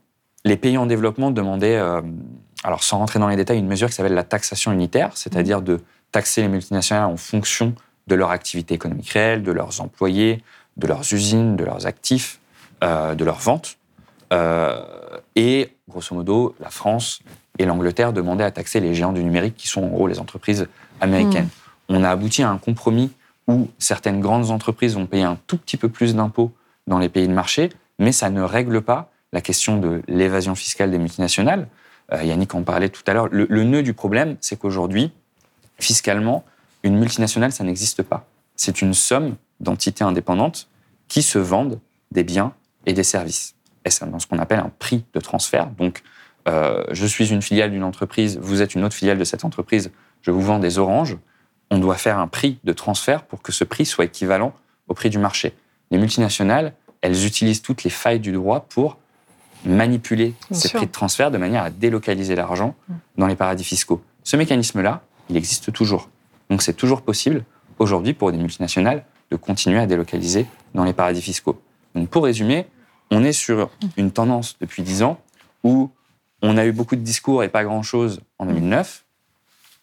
les pays en développement demandaient, euh, alors sans rentrer dans les détails, une mesure qui s'appelle la taxation unitaire, c'est-à-dire de taxer les multinationales en fonction de leur activité économique réelle, de leurs employés, de leurs usines, de leurs actifs, euh, de leurs ventes. Euh, et grosso modo, la France et l'Angleterre demandaient à taxer les géants du numérique, qui sont en gros les entreprises américaines. On a abouti à un compromis où certaines grandes entreprises vont payer un tout petit peu plus d'impôts dans les pays de marché, mais ça ne règle pas la question de l'évasion fiscale des multinationales. Euh, Yannick en parlait tout à l'heure. Le, nœud du problème, c'est qu'aujourd'hui, fiscalement, une multinationale, ça n'existe pas. C'est une somme d'entités indépendantes qui se vendent des biens et des services. Et c'est dans ce qu'on appelle un prix de transfert. Donc, euh, je suis une filiale d'une entreprise, vous êtes une autre filiale de cette entreprise, je vous vends des oranges. On doit faire un prix de transfert pour que ce prix soit équivalent au prix du marché. Les multinationales, elles utilisent toutes les failles du droit pour manipuler Bien ces sûr. prix de transfert de manière à délocaliser l'argent dans les paradis fiscaux. Ce mécanisme-là, il existe toujours. Donc c'est toujours possible aujourd'hui pour des multinationales de continuer à délocaliser dans les paradis fiscaux. Donc pour résumer, on est sur une tendance depuis 10 ans où on a eu beaucoup de discours et pas grand-chose en 2009.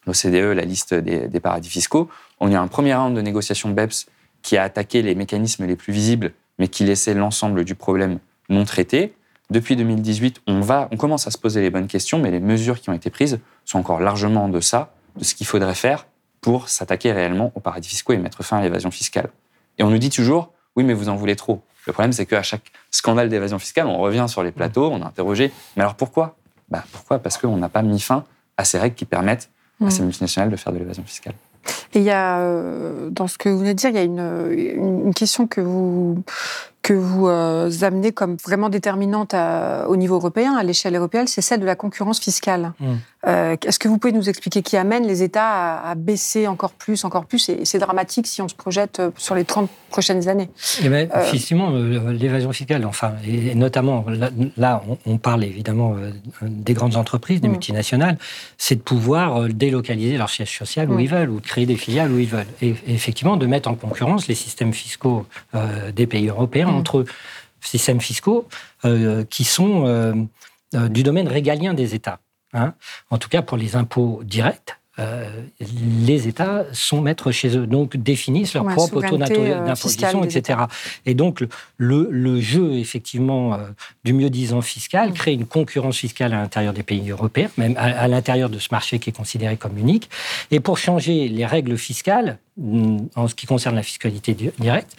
L'OCDE, la liste des, des paradis fiscaux. On a eu un premier round de négociation BEPS qui a attaqué les mécanismes les plus visibles, mais qui laissait l'ensemble du problème non traité. Depuis 2018, on, va, on commence à se poser les bonnes questions, mais les mesures qui ont été prises sont encore largement en deçà de ce qu'il faudrait faire pour s'attaquer réellement aux paradis fiscaux et mettre fin à l'évasion fiscale. Et on nous dit toujours, oui, mais vous en voulez trop. Le problème, c'est qu'à chaque scandale d'évasion fiscale, on revient sur les plateaux, on a interrogé, mais alors pourquoi? Bah, Pourquoi? Parce qu'on n'a pas mis fin à ces règles qui permettent à ces multinationales de faire de l'évasion fiscale. Et il y a, euh, dans ce que vous venez de dire, il y a une, une question que vous, que vous euh, amenez comme vraiment déterminante à- au niveau européen, à l'échelle européenne, c'est celle de la concurrence fiscale. Mm. Euh, Est-ce que vous pouvez nous expliquer qui amène les États à, à baisser encore plus, encore plus Et c'est dramatique si on se projette euh, sur les 30 prochaines années. Eh ben, Euh, effectivement, l'évasion fiscale, enfin, et notamment, là, là, on, on parle évidemment des grandes entreprises, des Mm. multinationales, c'est de pouvoir délocaliser leur siège social où Mm. ils veulent, ou créer des filiales où ils veulent. Et, et effectivement, de mettre en concurrence les systèmes fiscaux des pays européens Mm. entre. Systèmes fiscaux euh, qui sont euh, euh, du domaine régalien des États. hein. En tout cas, pour les impôts directs, les États sont maîtres chez eux, donc définissent leur Ouais, propre taux d'imposition, etc. Et donc, le, jeu, effectivement, du mieux-disant fiscal Mm. crée une concurrence fiscale à l'intérieur des pays européens, même à, à l'intérieur de ce marché qui est considéré comme unique. Et pour changer les règles fiscales, mm, en ce qui concerne la fiscalité di- directe,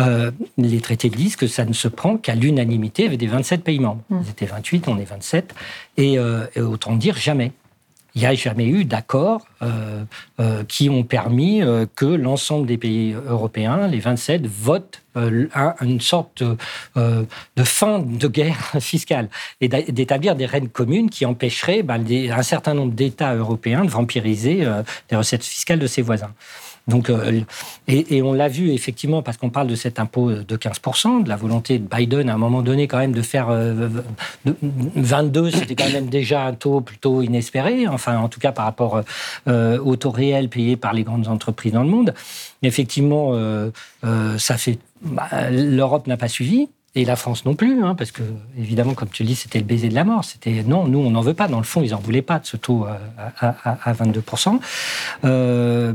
euh, les traités disent que ça ne se prend qu'à l'unanimité des 27 pays membres. Mm. Ils étaient 28, on est 27. Et, euh, et autant dire jamais. Il n'y a jamais eu d'accords euh, euh, qui ont permis que l'ensemble des pays européens, les 27, votent un- une sorte de, de fin de guerre *laughs* fiscale et d'établir des règles communes qui empêcheraient ben, des- un certain nombre d'États européens de vampiriser les recettes fiscales de ses voisins. Donc, euh, et, on l'a vu effectivement parce qu'on parle de cet impôt de 15%, de la volonté de Biden à un moment donné quand même de faire euh, de- 22, c'était quand même déjà un taux plutôt inespéré, enfin en tout cas par rapport euh, au taux réel payé par les grandes entreprises dans le monde. Effectivement, euh, ça fait bah, l'Europe n'a pas suivi. Et la France non plus, hein, parce que évidemment, comme tu le dis, c'était le baiser de la mort. C'était non, nous on n'en veut pas. Dans le fond, ils n'en voulaient pas de ce taux à, à- à 22 Euh,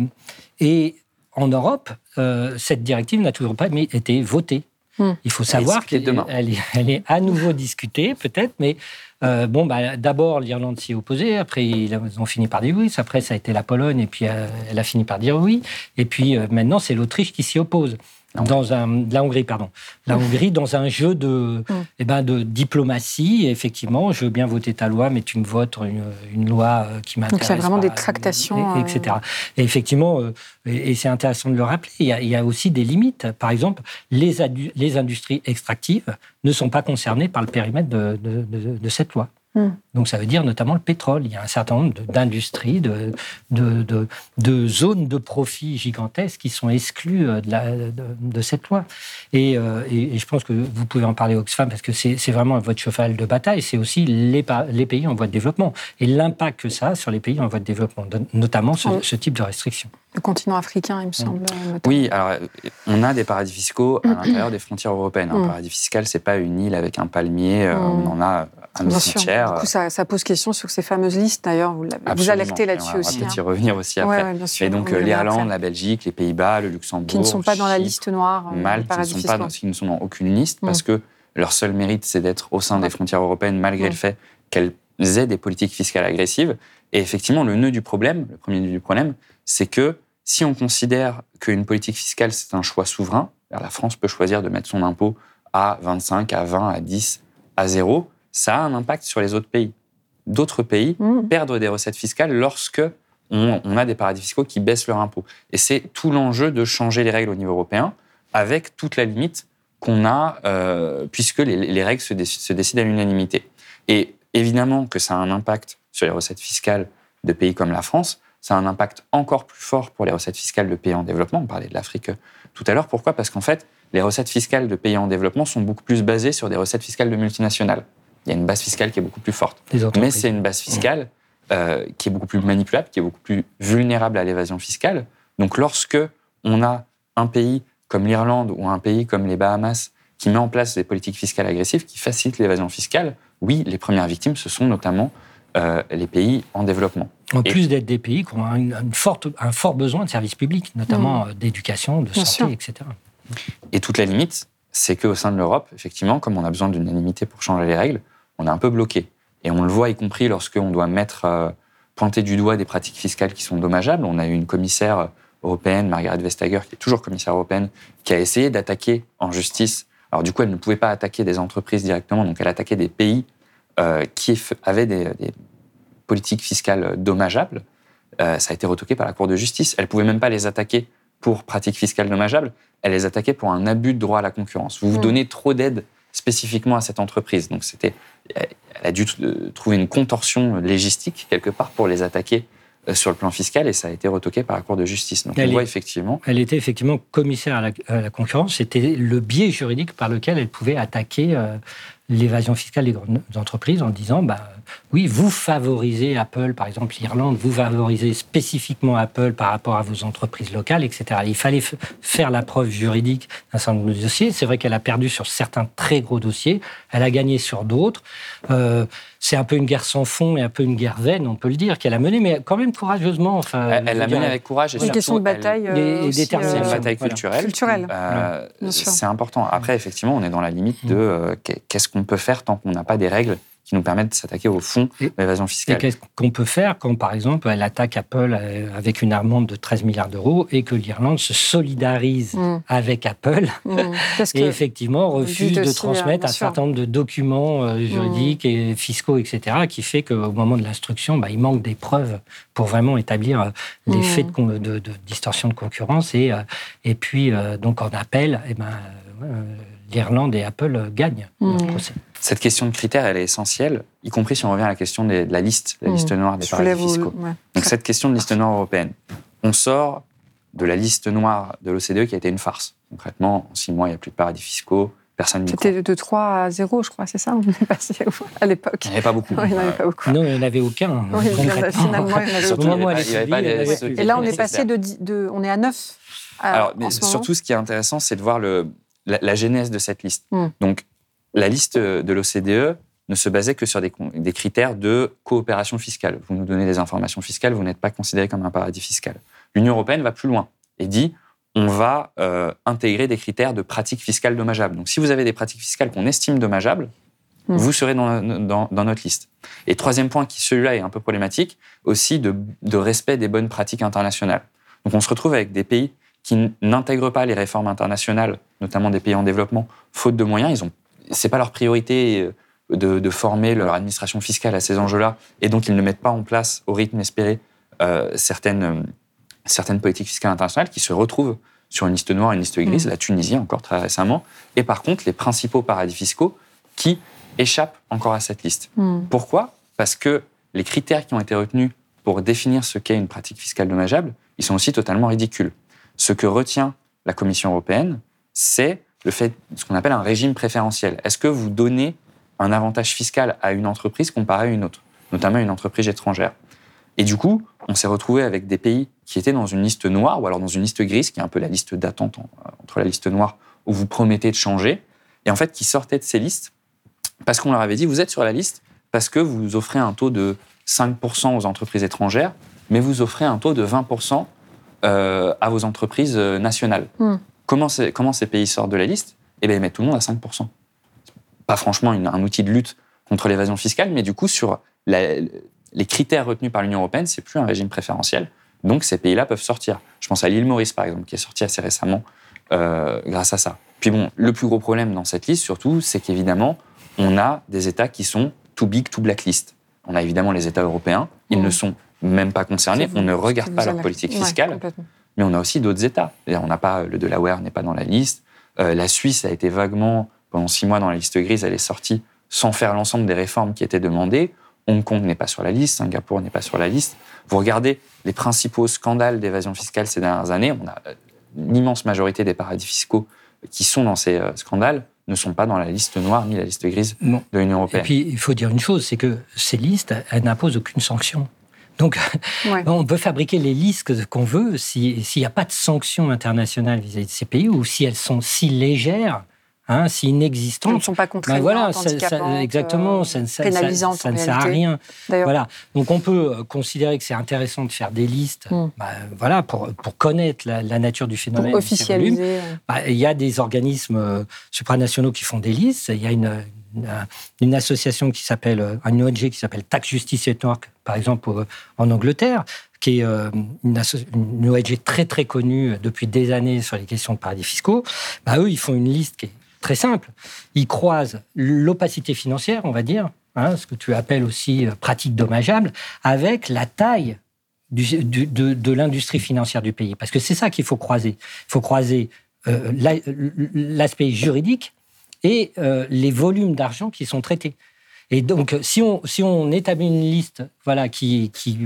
Et en Europe, euh, cette directive n'a toujours pas été votée. Hmm. Il faut savoir qu'elle est, elle est à nouveau discutée, peut-être, mais euh, bon, bah, d'abord l'Irlande s'y est opposée, après ils ont fini par dire oui, après ça a été la Pologne, et puis euh, elle a fini par dire oui, et puis euh, maintenant c'est l'Autriche qui s'y oppose. Dans un, la Hongrie, pardon. La Hongrie, dans un jeu de, eh ben, de diplomatie, effectivement, je veux bien voter ta loi, mais tu me votes une, une loi euh, qui m'intéresse. Donc il y a vraiment des tractations. et- euh, etc. Et effectivement, euh, et, et c'est intéressant de le rappeler, il y, a, il y a aussi des limites. Par exemple, les, les industries extractives ne sont pas concernées par le périmètre de, de- de- de cette loi. Hmm. Donc ça veut dire notamment le pétrole. Il y a un certain nombre d'industries, de, de, de, de zones de profit gigantesques qui sont exclues euh, de, la- de- de cette loi. Et, euh, et- et je pense que vous pouvez en parler Oxfam parce que c'est vraiment votre cheval de bataille. C'est aussi les, pa- les pays en voie de développement et l'impact que ça a sur les pays en voie de développement, notamment ce, Oui. ce type de restrictions. Le continent africain, il me semble. euh. Oui, alors on a des paradis fiscaux à *clears throat* l'intérieur des frontières européennes. Un Mm. paradis fiscal, c'est pas une île avec un palmier. Mm. On en a à nos frontières. Ça, ça pose question sur ces fameuses listes, d'ailleurs. Vous, vous alertez là-dessus aussi. On va peut-être y hein. revenir aussi après. Ouais, ouais, sûr, Et donc on y euh, l'Irlande, la Belgique, les Pays-Bas, le Luxembourg, Qui ne sont pas dans la liste noire. euh, Malte, qui ne, sont pas dans, qui ne sont dans aucune liste Mm. parce que leur seul mérite, c'est d'être au sein des frontières européennes malgré Mm. le fait qu'elles aient des politiques fiscales agressives. Et effectivement, le nœud du problème, le premier nœud du problème, c'est que si on considère qu'une politique fiscale, c'est un choix souverain, la France peut choisir de mettre son impôt à 25, à 20, à 10, à 0, ça a un impact sur les autres pays. D'autres pays Mm. perdent des recettes fiscales lorsque on, on a des paradis fiscaux qui baissent leur impôt. Et c'est tout l'enjeu de changer les règles au niveau européen, avec toute la limite qu'on a, euh, puisque les, les règles se décident à l'unanimité. Et évidemment que ça a un impact sur les recettes fiscales de pays comme la France, ça a un impact encore plus fort pour les recettes fiscales de pays en développement. On parlait de l'Afrique euh, tout à l'heure. Pourquoi? Parce qu'en fait, les recettes fiscales de pays en développement sont beaucoup plus basées sur des recettes fiscales de multinationales. Il y a une base fiscale qui est beaucoup plus forte. Mais c'est une base fiscale euh, qui est beaucoup plus manipulable, qui est beaucoup plus vulnérable à l'évasion fiscale. Donc lorsque on a un pays comme l'Irlande ou un pays comme les Bahamas qui met en place des politiques fiscales agressives qui facilitent l'évasion fiscale, oui, les premières victimes, ce sont notamment euh, les pays en développement. En Et- plus d'être des pays qui ont un, une forte, un fort besoin de services publics, notamment euh, d'éducation, de Bien santé, sûr. etc. Et toute la limite, c'est qu'au sein de l'Europe, effectivement, comme on a besoin d'unanimité pour changer les règles, on est un peu bloqué. Et on le voit y compris lorsqu'on doit mettre, euh, pointer du doigt des pratiques fiscales qui sont dommageables. On a eu une commissaire européenne, Margaret Vestager, qui est toujours commissaire européenne, qui a essayé d'attaquer en justice. Alors du coup, elle ne pouvait pas attaquer des entreprises directement, donc elle attaquait des pays euh, qui avaient des, politiques fiscales dommageables. Euh, ça a été retoqué par la Cour de justice. Elle pouvait même pas les attaquer pour pratiques fiscales dommageables. Elle les attaquait pour un abus de droit à la concurrence. Vous vous donnez trop d'aide spécifiquement à cette entreprise. Donc c'était, elle a dû trouver une contorsion légistique quelque part pour les attaquer euh, sur le plan fiscal et ça a été retoqué par la Cour de justice. Donc elle on voit effectivement. Elle était effectivement commissaire à la, à la concurrence. C'était le biais juridique par lequel elle pouvait attaquer euh, l'évasion fiscale des grandes entreprises en disant bah, oui, vous favorisez Apple, par exemple l'Irlande, vous favorisez spécifiquement Apple par rapport à vos entreprises locales, etc. Il fallait faire la preuve juridique d'un certain nombre de dossiers. C'est vrai qu'elle a perdu sur certains très gros dossiers, elle a gagné sur d'autres. Euh, c'est un peu une guerre sans fond et un peu une guerre vaine, on peut le dire, qu'elle a menée, mais quand même courageusement. Enfin, elle l'a menée avec courage. C'est une question de bataille. Elle, euh, c'est une bataille culturelle. culturelle. Euh, c'est important. Après, effectivement, on est dans la limite de euh, qu'est-ce qu'on peut faire tant qu'on n'a pas des règles qui nous permettent de s'attaquer au fond de l'évasion fiscale. Et qu'est-ce qu'on peut faire quand, par exemple, elle attaque Apple avec une amende de 13 milliards d'euros et que l'Irlande se solidarise mmh. avec Apple mmh. *laughs* et effectivement refuse de transmettre un certain nombre de documents euh, juridiques mmh. et fiscaux, etc., qui fait qu'au moment de l'instruction, bah, il manque des preuves pour vraiment établir euh, les faits de, de, de, distorsion de concurrence. Et, euh, et puis, donc, en appel, eh ben, l'Irlande et Apple gagnent mmh. le procès. Cette question de critères, elle est essentielle, y compris si on revient à la question de la liste, la mmh. liste noire des paradis fiscaux. Ouais. Donc cette question de liste noire européenne, on sort de la liste noire de l'OCDE qui a été une farce. Concrètement, en six mois, il n'y a plus de paradis fiscaux. Personne C'était de 3 à 0, je crois, c'est ça On est passé à l'époque. Il n'y en avait pas beaucoup. Oui, *laughs* il n'y en avait pas beaucoup. Non, il n'y en avait aucun. Oui, finalement, il n'y en avait aucun. Et là, on est passé de, de, On est à 9. Alors, mais surtout, ce qui est intéressant, c'est de voir le, la, la, genèse de cette liste. Mm. Donc, la liste de l'OCDE ne se basait que sur des, des, critères de coopération fiscale. Vous nous donnez des informations fiscales, vous n'êtes pas considéré comme un paradis fiscal. L'Union européenne va plus loin et dit on va euh, intégrer des critères de pratiques fiscales dommageables. Donc, si vous avez des pratiques fiscales qu'on estime dommageables, mmh. vous serez dans, dans, dans, notre liste. Et troisième point, qui celui-là est un peu problématique, aussi de, de, respect des bonnes pratiques internationales. Donc, on se retrouve avec des pays qui n'intègrent pas les réformes internationales, notamment des pays en développement, faute de moyens. Ils ont, c'est pas leur priorité euh, de, de, former leur administration fiscale à ces enjeux-là, et donc ils ne mettent pas en place au rythme espéré euh, certaines certaines politiques fiscales internationales qui se retrouvent sur une liste noire, une liste grise, mmh. la Tunisie encore très récemment, et par contre les principaux paradis fiscaux qui échappent encore à cette liste. Mmh. Pourquoi? Parce que les critères qui ont été retenus pour définir ce qu'est une pratique fiscale dommageable, ils sont aussi totalement ridicules. Ce que retient la Commission européenne, c'est le fait, ce qu'on appelle un régime préférentiel. Est-ce que vous donnez un avantage fiscal à une entreprise comparé à une autre, notamment une entreprise étrangère? Et du coup, on s'est retrouvé avec des pays qui étaient dans une liste noire ou alors dans une liste grise, qui est un peu la liste d'attente entre la liste noire où vous promettez de changer, et en fait qui sortaient de ces listes parce qu'on leur avait dit vous êtes sur la liste parce que vous offrez un taux de 5% aux entreprises étrangères, mais vous offrez un taux de 20% euh, à vos entreprises euh, nationales. Mm. Comment, comment, ces pays sortent de la liste Eh bien, ils mettent tout le monde à 5%. Pas franchement une, un outil de lutte contre l'évasion fiscale, mais du coup, sur la, les critères retenus par l'Union européenne, c'est plus un régime préférentiel. Donc ces pays-là peuvent sortir. Je pense à l'île Maurice, par exemple, qui est sortie assez récemment euh, grâce à ça. Puis bon, le plus gros problème dans cette liste, surtout, c'est qu'évidemment, on a des États qui sont too big, too blacklist. On a évidemment les États européens, ils mmh. ne sont même pas concernés, on ne regarde pas leur politique fiscale, ouais, mais on a aussi d'autres États. On n'a pas le Delaware n'est pas dans la liste. Euh, la Suisse a été vaguement pendant six mois dans la liste grise, elle est sortie sans faire l'ensemble des réformes qui étaient demandées. Hong Kong n'est pas sur la liste, Singapour n'est pas sur la liste. Vous regardez les principaux scandales d'évasion fiscale ces dernières années, on a euh, l'immense majorité des paradis fiscaux qui sont dans ces euh, scandales ne sont pas dans la liste noire ni la liste grise non. de l'Union européenne. Et puis, il faut dire une chose, c'est que ces listes, elles n'imposent aucune sanction. Donc, ouais. on peut fabriquer les listes qu'on veut s'il n'y a pas de sanctions internationales vis-à-vis de ces pays ou si elles sont si légères hein, si inexistantes, ne sont pas contraignantes, ben voilà, exactement, ça, ça, ça, ça ne sert à rien. Voilà. Donc on peut euh, considérer que c'est intéressant de faire des listes, hmm. bah, voilà, pour, pour connaître la, nature du phénomène. Pour officialiser. Bah, il y a des organismes euh, supranationaux qui font des listes. Il y a une, une, association qui s'appelle, euh, une ONG qui s'appelle Tax Justice Network, par exemple en Angleterre, qui est une, une, ONG très très connue depuis des années sur les questions de paradis fiscaux. Bah, eux, ils font une liste qui est très simple. Ils croisent l'opacité financière, on va dire, hein, ce que tu appelles aussi euh, pratique dommageable, avec la taille de, l'industrie financière du pays. Parce que c'est ça qu'il faut croiser. Il faut croiser euh, l'aspect juridique et euh, les volumes d'argent qui sont traités. Et donc, si on, si on établit une liste voilà, qui, qui,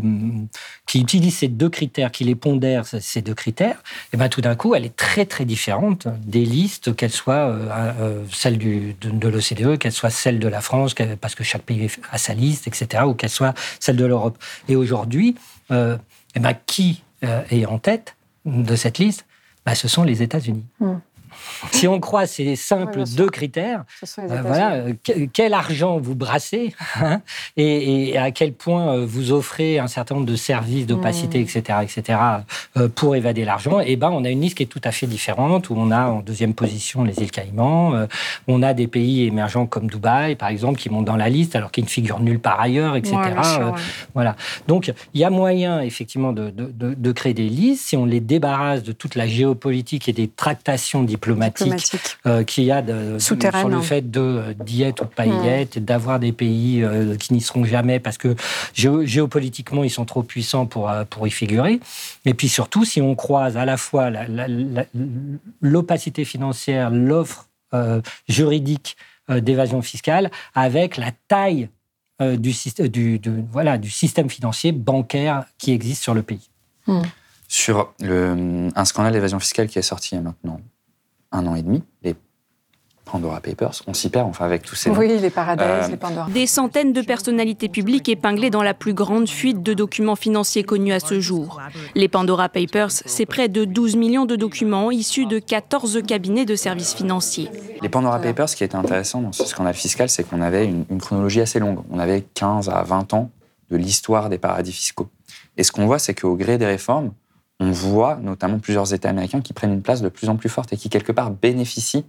utilise ces deux critères, qui les pondère, ces deux critères, et eh ben, tout d'un coup, elle est très, très différente des listes, qu'elles soient euh, euh, celles du, de, l'OCDE, qu'elles soient celles de la France, parce que chaque pays a sa liste, etc., ou qu'elles soient celles de l'Europe. Et aujourd'hui, eh ben, qui est en tête de cette liste? Ben, Ce sont les États-Unis. Mmh. *laughs* Si on croit ces simples deux critères, euh, voilà, euh, quel argent vous brassez hein, et, à quel point euh, vous offrez un certain nombre de services d'opacité, etc., hmm. etc., pour évader l'argent, et eh ben on a une liste qui est tout à fait différente où on a en deuxième position les îles Caïmans, on a des pays émergents comme Dubaï, par exemple, qui montent dans la liste alors qu'ils ne figurent nulle part ailleurs, etc. Voilà. Donc il y a moyen effectivement de, de, de créer des listes si on les débarrasse de toute la géopolitique et des tractations diplomatiques diplomatique, euh, qu'il y a de, sur le hein. fait de euh, diète ou de pas y être, d'avoir des pays euh, qui n'y seront jamais parce que géopolitiquement ils sont trop puissants pour, pour y figurer. Et puis surtout, si on croise à la fois l'opacité financière, l'offre juridique d'évasion fiscale avec la taille du, du, voilà, du système financier bancaire qui existe sur le pays. Hmm. Sur le, un scandale d'évasion fiscale qui est sorti il y a maintenant un an et demi, les Pandora Papers. On s'y perd, enfin, avec tous ces. Oui, les Paradise, les Pandora. Des centaines de personnalités publiques épinglées dans la plus grande fuite de documents financiers connus à ce jour. Les Pandora Papers, c'est près de 12 millions de documents issus de 14 cabinets de services financiers. Les Pandora Papers, ce qui était intéressant dans ce scandale fiscal, c'est qu'on avait une, une chronologie assez longue. On avait 15 à 20 ans de l'histoire des paradis fiscaux. Et ce qu'on voit, c'est qu'au gré des réformes, on voit notamment plusieurs États américains qui prennent une place de plus en plus forte et qui, quelque part, bénéficient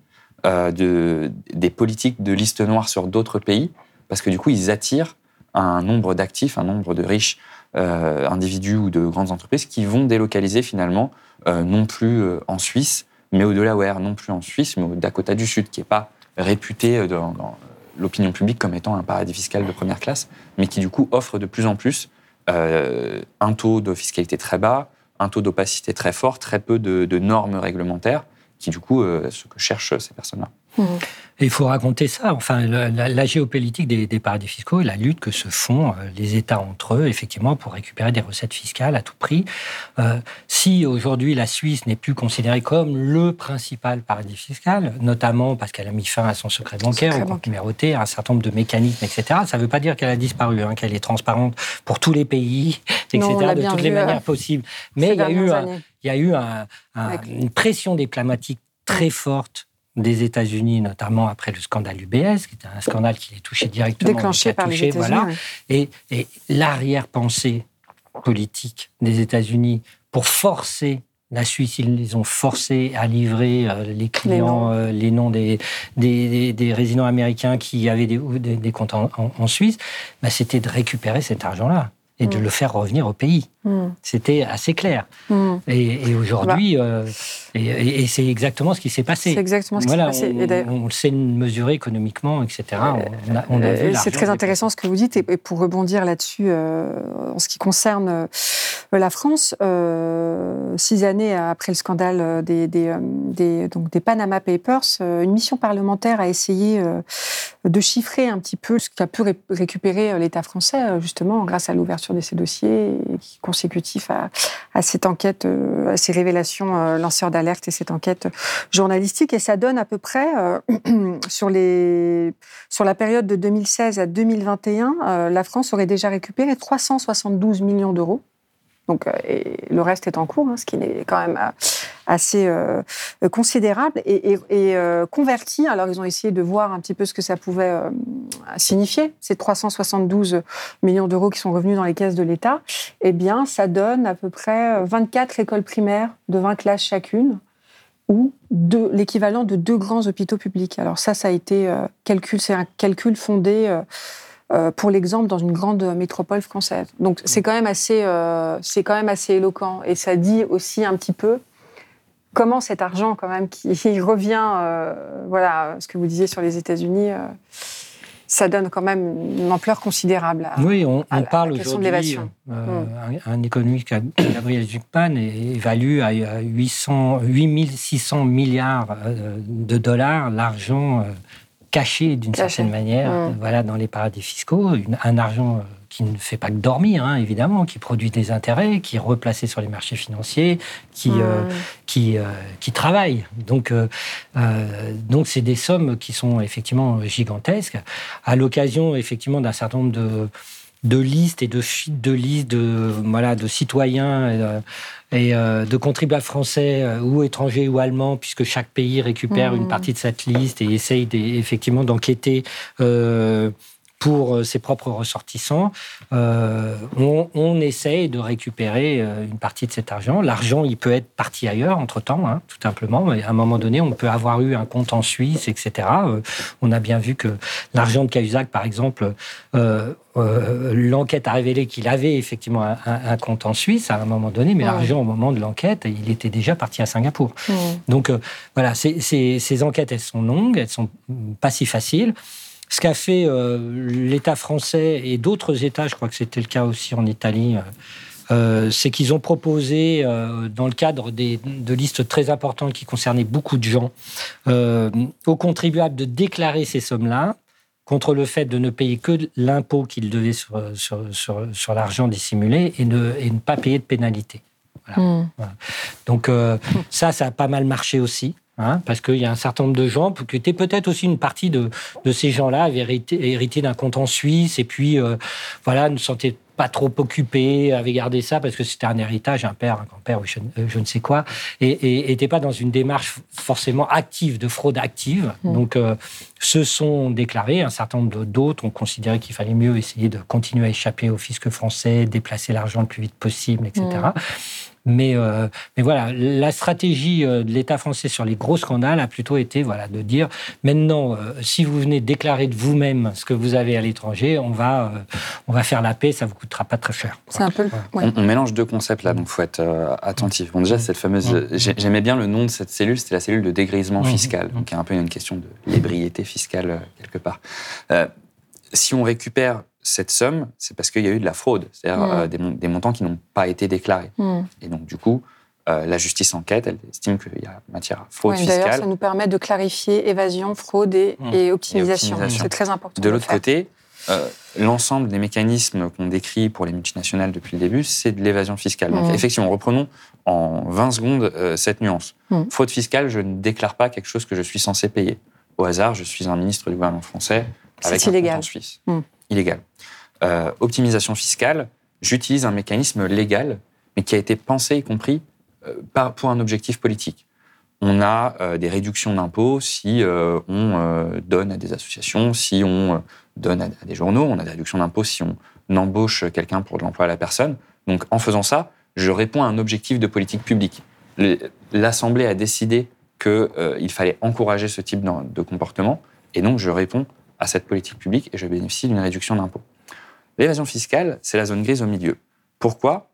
euh, de, des politiques de liste noire sur d'autres pays, parce que du coup, ils attirent un nombre d'actifs, un nombre de riches euh, individus ou de grandes entreprises qui vont délocaliser finalement, euh, non plus en Suisse, mais au Delaware, non plus en Suisse, mais au Dakota du Sud, qui n'est pas réputé dans, dans l'opinion publique comme étant un paradis fiscal de première classe, mais qui du coup offre de plus en plus un taux de fiscalité très bas, un taux d'opacité très fort, très peu de, normes réglementaires, qui du coup, euh, ce que cherchent ces personnes-là. Mmh. il faut raconter ça. Enfin, la, géopolitique des, paradis fiscaux et la lutte que se font euh, les États entre eux, effectivement, pour récupérer des recettes fiscales à tout prix. Euh, si aujourd'hui la Suisse n'est plus considérée comme le principal paradis fiscal, notamment parce qu'elle a mis fin à son secret bancaire, au compte numéroté, à un certain nombre de mécanismes, etc., ça ne veut pas dire qu'elle a disparu, hein, qu'elle est transparente pour tous les pays, *laughs* etc., de toutes les manières possibles. Mais il y a eu, il y a eu une pression diplomatique très forte des États-Unis, notamment après le scandale UBS, qui était un scandale qui les touchait directement. Déclenché par touché, les voilà. Et, l'arrière-pensée politique des États-Unis pour forcer la Suisse, ils les ont forcés à livrer euh, les clients, les noms, euh, des, des, résidents américains qui avaient des, des, comptes en, Suisse, bah, c'était de récupérer cet argent-là et de mm. le faire revenir au pays. Mm. C'était assez clair. Mm. Et, aujourd'hui, bah. euh, et, c'est exactement ce qui s'est passé. C'est exactement ce qui s'est passé. On, on, sait mesurer économiquement, etc. On euh, c'est très intéressant ce que vous dites. Et, pour rebondir là-dessus, euh, en ce qui concerne la France, six années après le scandale des, des, des, donc des Panama Papers, une mission parlementaire a essayé de chiffrer un petit peu ce qu'a pu récupérer l'État français, justement, grâce à l'ouverture de ces dossiers consécutifs à, cette enquête, euh, à ces révélations euh, lanceurs d'alerte et cette enquête journalistique. Et ça donne à peu près, euh, *clears throat* sur la période de 2016 à 2021, la France aurait déjà récupéré 372 millions d'euros Donc, le reste est en cours, hein, ce qui est quand même assez considérable et, converti. Alors, ils ont essayé de voir un petit peu ce que ça pouvait signifier, ces 372 millions d'euros qui sont revenus dans les caisses de l'État. Eh bien, ça donne à peu près 24 écoles primaires de 20 classes chacune ou l'équivalent de deux grands hôpitaux publics. Alors ça, ça a été euh, calcul, c'est un calcul fondé euh, euh, pour l'exemple dans une grande métropole française. Donc c'est quand même assez, c'est quand même assez éloquent et ça dit aussi un petit peu comment cet argent quand même qui *laughs* revient, voilà, ce que vous disiez sur les États-Unis ça donne quand même une ampleur considérable. À, oui, on, parle aujourd'hui, euh, mm. un, économiste, Gabriel Zucman, évalue à 800, 8600 milliards euh, de dollars l'argent euh, caché d'une certaine manière voilà, dans les paradis fiscaux, un argent qui ne fait pas que dormir, hein, évidemment, qui produit des intérêts, qui est replacé sur les marchés financiers, qui, euh, qui, euh, qui travaille. Donc, euh, donc c'est des sommes qui sont effectivement gigantesques. À l'occasion, effectivement, d'un certain nombre de de listes et de de listes de voilà de citoyens et, de contribuables français ou étrangers ou allemands puisque chaque pays récupère une mmh. partie de cette liste et essaye effectivement d'enquêter pour euh, ses propres ressortissants, euh, on, essaye de récupérer euh, une partie de cet argent. L'argent, il peut être parti ailleurs, entre-temps, hein, tout simplement. à un moment donné, on peut avoir eu un compte en Suisse, etc. on a bien vu que l'argent de Cahuzac, par exemple, l'enquête a révélé qu'il avait effectivement un, compte en Suisse à un moment donné, mais l'argent, au moment de l'enquête, il était déjà parti à Singapour. Donc, voilà, ces enquêtes, elles sont longues, elles sont pas si faciles. Ce qu'a fait euh, l'État français et d'autres États, je crois que c'était le cas aussi en Italie, euh, euh, c'est qu'ils ont proposé, dans le cadre de listes très importantes qui concernaient beaucoup de gens, aux contribuables de déclarer ces sommes-là contre le fait de ne payer que l'impôt qu'ils devaient sur, sur, l'argent dissimulé et ne, et ne pas payer de pénalité. Hmm. Donc ça, ça a pas mal marché aussi. Hein, parce qu'il y a un certain nombre de gens qui étaient peut-être aussi une partie de, de ces gens-là avaient hérité, d'un compte en Suisse et puis euh, voilà ne se sentaient pas trop occupés, avaient gardé ça parce que c'était un héritage, un père, un grand-père ou je, euh, ne sais quoi, et n'étaient pas dans une démarche forcément active, de fraude active. Mmh. Donc, euh, se sont déclarés. Un certain nombre d'autres ont considéré qu'il fallait mieux essayer de continuer à échapper au fisc français, déplacer l'argent le plus vite possible, etc. Mais, euh, mais voilà, la stratégie euh, de l'État français sur les gros scandales a plutôt été voilà, de dire maintenant, euh, si vous venez déclarer de vous-même ce que vous avez à l'étranger, on va, on va faire la paix, ça ne vous coûtera pas très cher. C'est un peu. On, mélange deux concepts là, donc il faut être attentif. Bon, déjà, cette fameuse. J'aimais bien le nom de cette cellule, c'était la cellule de dégrisement fiscal, donc qui est un peu une question de l'ébriété fiscale quelque part. si on récupère cette somme, c'est parce qu'il y a eu de la fraude, c'est-à-dire euh, des, montants qui n'ont pas été déclarés. Hmm. Et donc, du coup, euh, la justice enquête, elle estime qu'il y a matière à fraude fiscale. D'ailleurs, ça nous permet de clarifier évasion, fraude et, hmm. optimisation. C'est très important. De, l'autre côté, euh, l'ensemble des mécanismes qu'on décrit pour les multinationales depuis le début, c'est de l'évasion fiscale. Donc, effectivement, reprenons en 20 secondes cette nuance. Fraude fiscale, je ne déclare pas quelque chose que je suis censé payer. Au hasard, je suis un ministre du gouvernement français avec un compte en Suisse. Illégal. Euh, optimisation fiscale, j'utilise un mécanisme légal, mais qui a été pensé, y compris, euh, pour un objectif politique. On a euh, des réductions d'impôts si on donne à des associations, si on donne à, des journaux, on a des réductions d'impôts si on embauche quelqu'un pour de l'emploi à la personne. Donc en faisant ça, je réponds à un objectif de politique publique. L'Assemblée a décidé qu'il fallait encourager ce type de comportement, et donc je réponds à cette politique publique et je bénéficie d'une réduction d'impôts. L'évasion fiscale, c'est la zone grise au milieu. Pourquoi?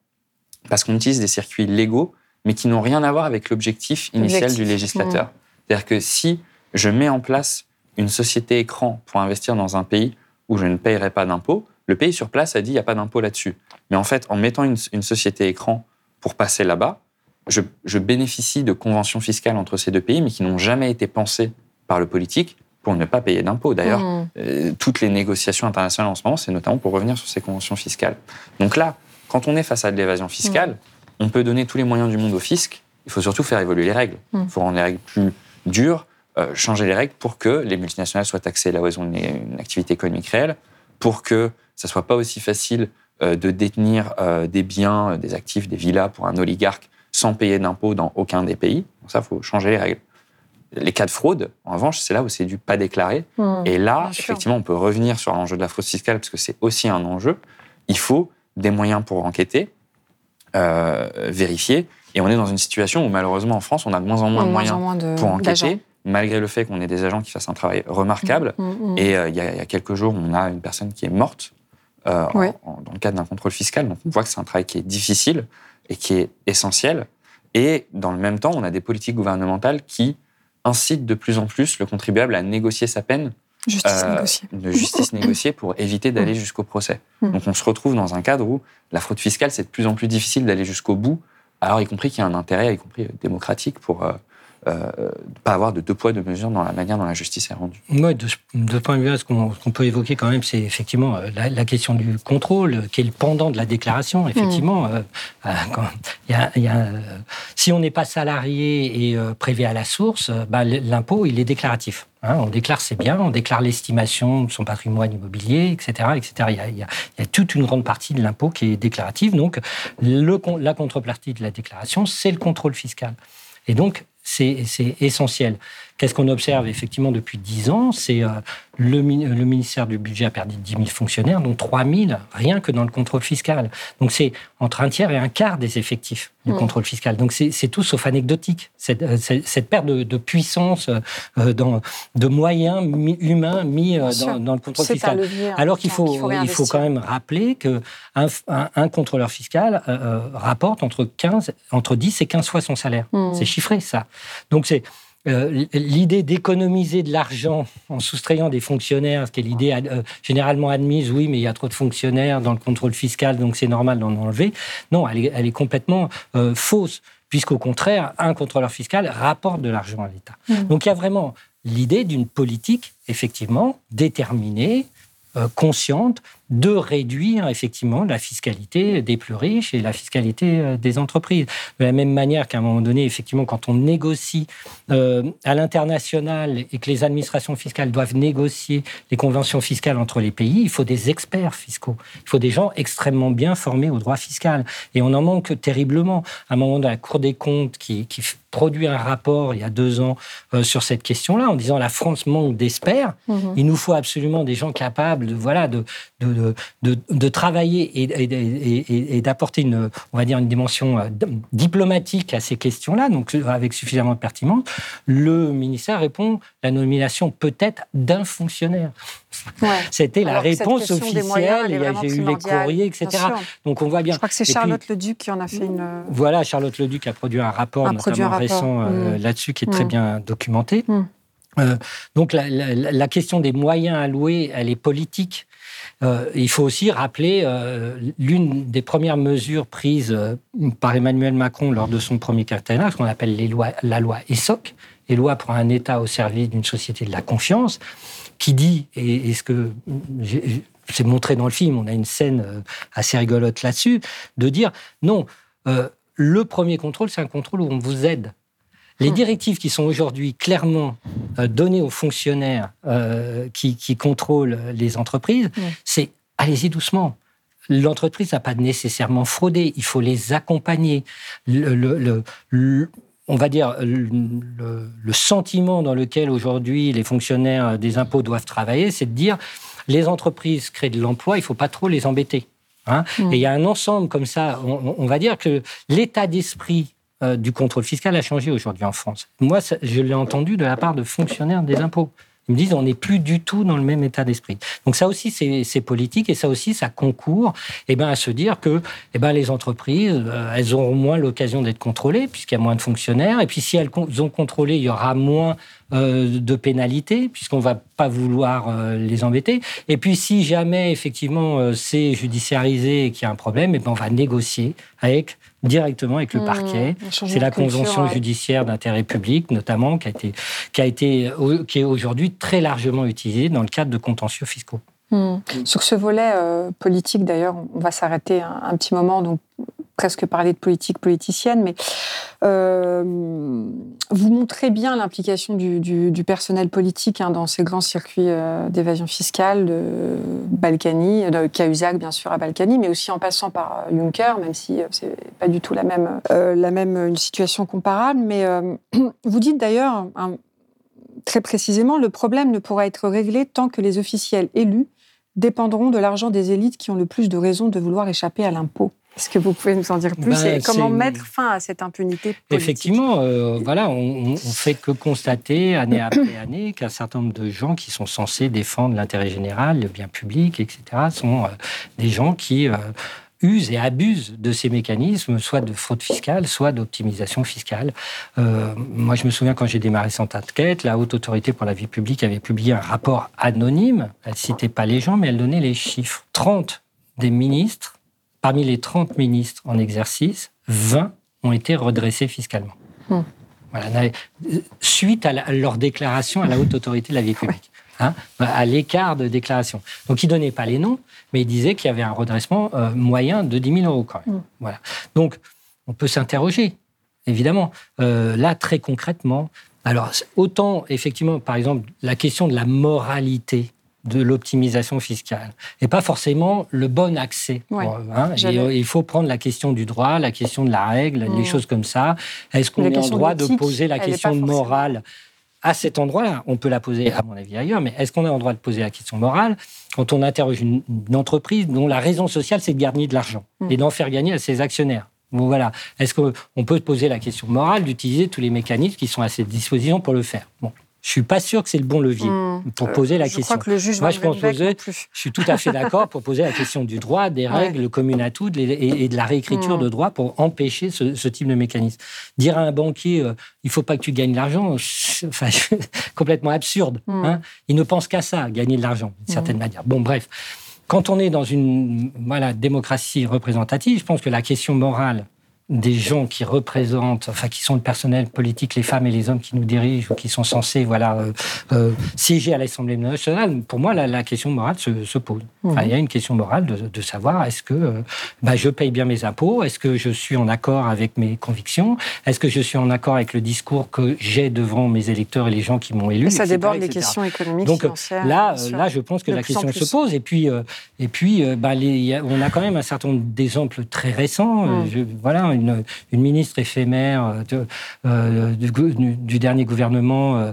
Parce qu'on utilise des circuits légaux, mais qui n'ont rien à voir avec l'objectif initial du législateur. C'est-à-dire que si je mets en place une société écran pour investir dans un pays où je ne paierai pas d'impôts, le pays sur place a dit il n'y a pas d'impôt là-dessus. Mais en fait, en mettant une, société écran pour passer là-bas, je, je, bénéficie de conventions fiscales entre ces deux pays, mais qui n'ont jamais été pensées par le politique pour ne pas payer d'impôts. D'ailleurs, mmh. euh, toutes les négociations internationales en ce moment, c'est notamment pour revenir sur ces conventions fiscales. Donc là, quand on est face à de l'évasion fiscale, mmh. on peut donner tous les moyens du monde au fisc. Il faut surtout faire évoluer les règles. Mmh. Il faut rendre les règles plus dures, euh, changer les règles pour que les multinationales soient taxées là où elles ont une, activité économique réelle, pour que ça soit pas aussi facile euh, de détenir des biens, des actifs, des villas pour un oligarque sans payer d'impôts dans aucun des pays. Donc ça, il faut changer les règles. Les cas de fraude, en revanche, c'est là où c'est du pas déclaré. Mmh, Et là, effectivement, on peut revenir sur l'enjeu de la fraude fiscale parce que c'est aussi un enjeu. Il faut des moyens pour enquêter, euh, vérifier. Et on est dans une situation où malheureusement en France, on a de moins en moins De moyens en moins de- pour enquêter, malgré le fait qu'on ait des agents qui fassent un travail remarquable. Mmh, mmh. Et euh, il y, a- il y a quelques jours, on a une personne qui est morte euh, en- Ouais. en- dans le cadre d'un contrôle fiscal. Donc on voit que c'est un travail qui est difficile et qui est essentiel. Et dans le même temps, on a des politiques gouvernementales qui incitent de plus en plus le contribuable à négocier sa peine. Justice euh, négociée. de justice négociée pour éviter d'aller jusqu'au procès. Mm. Donc on se retrouve dans un cadre où la fraude fiscale, c'est de plus en plus difficile d'aller jusqu'au bout, alors y compris qu'il y a un intérêt, y compris euh, démocratique, pour euh, ne pas avoir de deux poids, deux mesures dans la manière dont la justice est rendue. Moi, de, ce- de point de vue, ce qu'on peut évoquer quand même, c'est effectivement euh, la, la question du contrôle, euh, qui est le pendant de la déclaration. Effectivement, euh, quand- il y a- il y a, si on n'est pas salarié et euh, prélevé à la source, bah, l'impôt, il est déclaratif. hein. on déclare ses biens, on déclare l'estimation de son patrimoine immobilier, etc. etc. Il, y a, il y a- il y a toute une grande partie de l'impôt qui est déclarative. Donc, le, la contrepartie de la déclaration, c'est le contrôle fiscal. Et donc, c'est essentiel. Qu'est-ce qu'on observe effectivement depuis 10 ans C'est euh, le, le ministère du Budget a perdu 10 000 fonctionnaires, dont 3 000 rien que dans le contrôle fiscal. Donc c'est entre un tiers et un quart des effectifs du Mm. contrôle fiscal. Donc c'est tout sauf anecdotique, cette, euh, cette- cette perte de, de puissance, euh, dans, de moyens mi- humains mis euh, dans, dans le contrôle fiscal. levier Alors qu'il faut, faut il faut réinvestir. quand même rappeler que un, contrôleur fiscal euh, rapporte entre 15, entre 10 et 15 fois son salaire. Mm. C'est chiffré ça. Donc c'est euh, l'idée d'économiser de l'argent en soustrayant des fonctionnaires, ce qui est l'idée euh, généralement admise, oui, mais il y a trop de fonctionnaires dans le contrôle fiscal, donc c'est normal d'en enlever. Non, elle est, elle est complètement euh, fausse, puisqu'au contraire, un contrôleur fiscal rapporte de l'argent à l'État. Mm. Donc il y a vraiment l'idée d'une politique, effectivement, déterminée, consciente, de réduire effectivement la fiscalité des plus riches et la fiscalité euh, des entreprises. De la même manière qu'à un moment donné, effectivement, quand on négocie euh, à l'international et que les administrations fiscales doivent négocier les conventions fiscales entre les pays, il faut des experts fiscaux. Il faut des gens extrêmement bien formés au droit fiscal. Et on en manque terriblement. À un moment de la Cour des comptes qui, qui produit un rapport il y a deux ans euh, sur cette question-là, en disant la France manque d'experts. Mhm. Il nous faut absolument des gens capables de, voilà, de, de, de, de- de travailler et, et- et- et- et d'apporter une, on va dire, une dimension euh, diplomatique à ces questions-là, donc euh, avec suffisamment de pertinence. Le ministère répond la nomination peut-être d'un fonctionnaire. Ouais. *laughs* C'était la réponse moyens, officielle. il y a- vraiment J'ai eu les courriers, etc. Donc on voit bien. Je crois que c'est Et puis, Charlotte Leduc qui en a fait une. euh, voilà, Charlotte Leduc a produit un rapport, notamment un rapport. récent, euh, Mm. là-dessus, qui est très Mm. bien documenté. Mm. Euh, donc la, la- la question des moyens alloués, elle est politique. Euh, il faut aussi rappeler euh, l'une des premières mesures prises euh, par Emmanuel Macron lors de son premier quinquennat, ce qu'on appelle la loi ESSOC, les lois pour un État au service d'une société de la confiance, qui dit, et, ce que c'est montré dans le film, on a une scène assez rigolote là-dessus, de dire non, le premier contrôle, c'est un contrôle où on vous aide. Les directives qui sont aujourd'hui clairement euh, données aux fonctionnaires euh, qui, qui contrôlent les entreprises, c'est allez-y doucement. L'entreprise n'a pas nécessairement fraudé, il faut les accompagner. Le- le- le- le- on va dire le, sentiment dans lequel aujourd'hui les fonctionnaires des impôts doivent travailler, c'est de dire les entreprises créent de l'emploi, il ne faut pas trop les embêter. hein. Mm. Et il y a un ensemble comme ça. On, on va dire que l'état d'esprit euh, du contrôle fiscal a changé aujourd'hui en France. Moi, je l'ai entendu de la part de fonctionnaires des impôts. Ils me disent on n'est plus du tout dans le même état d'esprit. Donc ça aussi, c'est politique et ça aussi, ça concourt eh ben, à se dire que eh ben, les entreprises, euh, elles auront moins l'occasion d'être contrôlées puisqu'il y a moins de fonctionnaires. Et puis si elles ont contrôlé, il y aura moins de pénalités puisqu'on va pas vouloir euh, les embêter. Et puis si jamais effectivement euh, c'est judiciarisé et qu'il y a un problème, eh ben, on va négocier avec directement avec le Mmh, parquet. C'est la culture, convention ouais. judiciaire d'intérêt public notamment qui a été qui a été euh, qui est aujourd'hui très largement utilisée dans le cadre de contentieux fiscaux. Hmm. Sur ce volet euh, politique, d'ailleurs, on va s'arrêter un, un petit moment. Donc, presque parler de politique politicienne, mais euh, vous montrez bien l'implication du, personnel politique hein, dans ces grands circuits euh, d'évasion fiscale de Balkany, de Cahuzac bien sûr à Balkany, mais aussi en passant par Juncker, même si c'est pas du tout la même, la même une situation comparable. Mais *clears throat* vous dites d'ailleurs très précisément, le problème ne pourra être réglé tant que les officiels élus dépendront de l'argent des élites qui ont le plus de raisons de vouloir échapper à l'impôt. Est-ce que vous pouvez nous en dire plus ben, et comment mettre fin à cette impunité politique? Effectivement, euh, voilà, on, ne fait que constater année après année qu'un certain nombre de gens qui sont censés défendre l'intérêt général, le bien public, etc., sont euh, des gens qui euh, usent et abusent de ces mécanismes, soit de fraude fiscale, soit d'optimisation fiscale. Euh, moi, je me souviens quand j'ai démarré cette enquête, la Haute Autorité pour la vie publique avait publié un rapport anonyme. Elle citait pas les gens, mais elle donnait les chiffres. 30 des ministres, parmi les 30 ministres en exercice, 20 ont été redressés fiscalement. Hmm. Voilà, suite à, leur déclaration à la Haute Autorité de la vie publique. Hein, à l'écart de déclaration. Donc, il ne donnait pas les noms, mais il disait qu'il y avait un redressement euh, moyen de 10 000 euros quand même. Mm. Voilà. Donc, on peut s'interroger, évidemment. Euh, là, très concrètement, alors, autant, effectivement, par exemple, la question de la moralité de l'optimisation fiscale et pas forcément le bon accès. Hein. il faut prendre la question du droit, la question de la règle, les mm. choses comme ça. Est-ce qu'on est en droit de poser la question morale à cet endroit-là. On peut la poser, à mon avis, ailleurs, mais est-ce qu'on a le droit de poser la question morale quand on interroge une, entreprise dont la raison sociale, c'est de gagner de l'argent mm. et d'en faire gagner à ses actionnaires? Bon, voilà. Est-ce qu'on peut poser la question morale d'utiliser tous les mécanismes qui sont à cette disposition pour le faire? Bon. Je suis pas sûr que c'est le bon levier hmm. pour poser la je question. Crois que le juge Moi, je pense poser, je suis tout à fait d'accord pour poser la question du droit, des règles communes à toutes et, de la réécriture hmm. de droit pour empêcher ce, type de mécanisme. Dire à un banquier, euh, il faut pas que tu gagnes l'argent, enfin, *laughs* complètement absurde. Hmm. Hein. il ne pense qu'à ça, gagner de l'argent, d'une certaine manière. Bon, bref. Quand on est dans une voilà, démocratie représentative, je pense que la question morale des gens qui représentent, enfin qui sont le personnel politique, les femmes et les hommes qui nous dirigent ou qui sont censés voilà euh, euh, siéger à l'Assemblée nationale, pour moi la, question morale se, pose. Enfin, il y a une question morale de, savoir est-ce que euh, bah, je paye bien mes impôts, est-ce que je suis en accord avec mes convictions, est-ce que je suis en accord avec le discours que j'ai devant mes électeurs et les gens qui m'ont élu. Et ça déborde les questions économiques. Donc là, là, je pense que la question se pose. Et puis, et puis, bah, on a quand même un certain nombre d'exemples très récents. Mm. voilà une, ministre éphémère euh, euh, du, dernier gouvernement euh,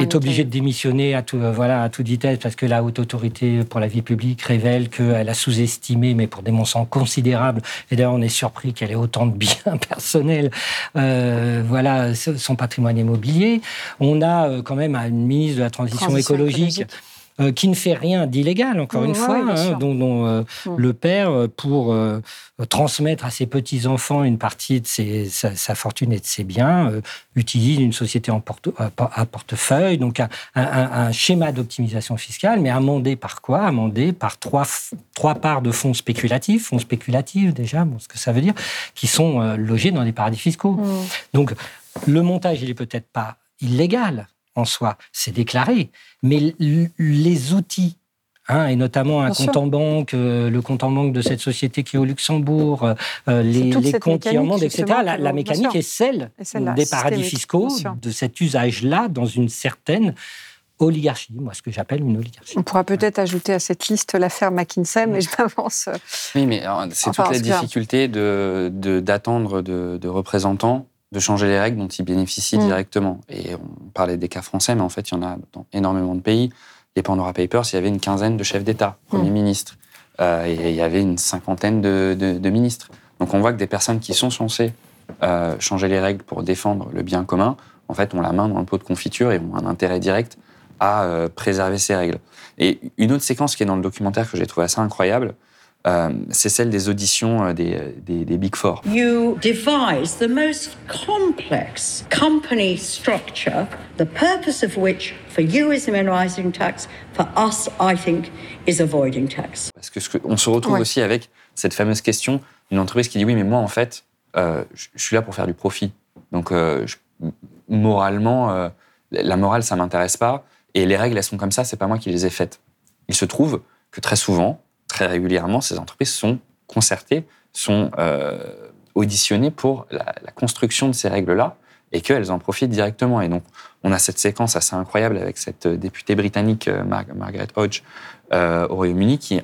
est obligée de démissionner à, tout, voilà, à toute vitesse parce que la haute autorité pour la vie publique révèle qu'elle a sous-estimé, mais pour des montants considérables, et d'ailleurs on est surpris qu'elle ait autant de biens *laughs* personnels, voilà, son patrimoine immobilier. On a quand même une ministre de la transition, écologique euh, qui ne fait rien d'illégal, encore une fois, hein, dont, euh, mm. le père, euh, pour transmettre à ses petits-enfants une partie de sa, fortune et de ses biens, utilise une société en à portefeuille, donc un, schéma d'optimisation fiscale, mais amendé par quoi? Amendé par trois, trois parts de fonds spéculatifs, fonds spéculatifs déjà, bon, ce que ça veut dire, qui sont logés dans des paradis fiscaux. Mm. Donc, le montage, il est peut-être pas illégal, en soi, c'est déclaré. Mais les outils hein, et notamment un compte en banque, euh, le compte en banque de cette société qui est au Luxembourg, euh, les, comptes qui en montent, etc. La, mécanique est celle, des paradis fiscaux, de cet usage-là dans une certaine oligarchie, moi ce que j'appelle une oligarchie. On pourra peut-être ajouter à cette liste l'affaire McKinsey, mais je m'avance. Oui, mais c'est toute la difficulté d'attendre de, de représentants de changer les règles dont ils bénéficient mm. directement. Et on parlait des cas français, mais en fait, il y en a dans énormément de pays. Les Pandora Papers, il y avait une quinzaine de chefs d'État, premiers mm. ministres, euh, et il y avait une cinquantaine de, ministres. Donc on voit que des personnes qui sont censées euh, changer les règles pour défendre le bien commun, en fait, ont la main dans le pot de confiture et ont un intérêt direct à euh, préserver ces règles. Et une autre séquence qui est dans le documentaire que j'ai trouvé assez incroyable, euh, c'est celle des auditions euh, des, des, des, Big Four. You devise the most complex company structure, the purpose of which for you is minimizing tax, for us, I think, is avoiding tax. Parce que, on se retrouve ouais. aussi avec cette fameuse question d'une entreprise qui dit oui, mais moi, en fait, euh, je suis là pour faire du profit. Donc, euh, je, moralement, euh, la morale, ça m'intéresse pas. Et les règles, elles sont comme ça, c'est pas moi qui les ai faites. Il se trouve que très souvent, très régulièrement, ces entreprises sont concertées sont euh, auditionnées pour la, construction de ces règles-là et qu'elles en profitent directement. Et donc, on a cette séquence assez incroyable avec cette députée britannique, euh, Mar- Margaret Hodge, euh, au Royaume-Uni, qui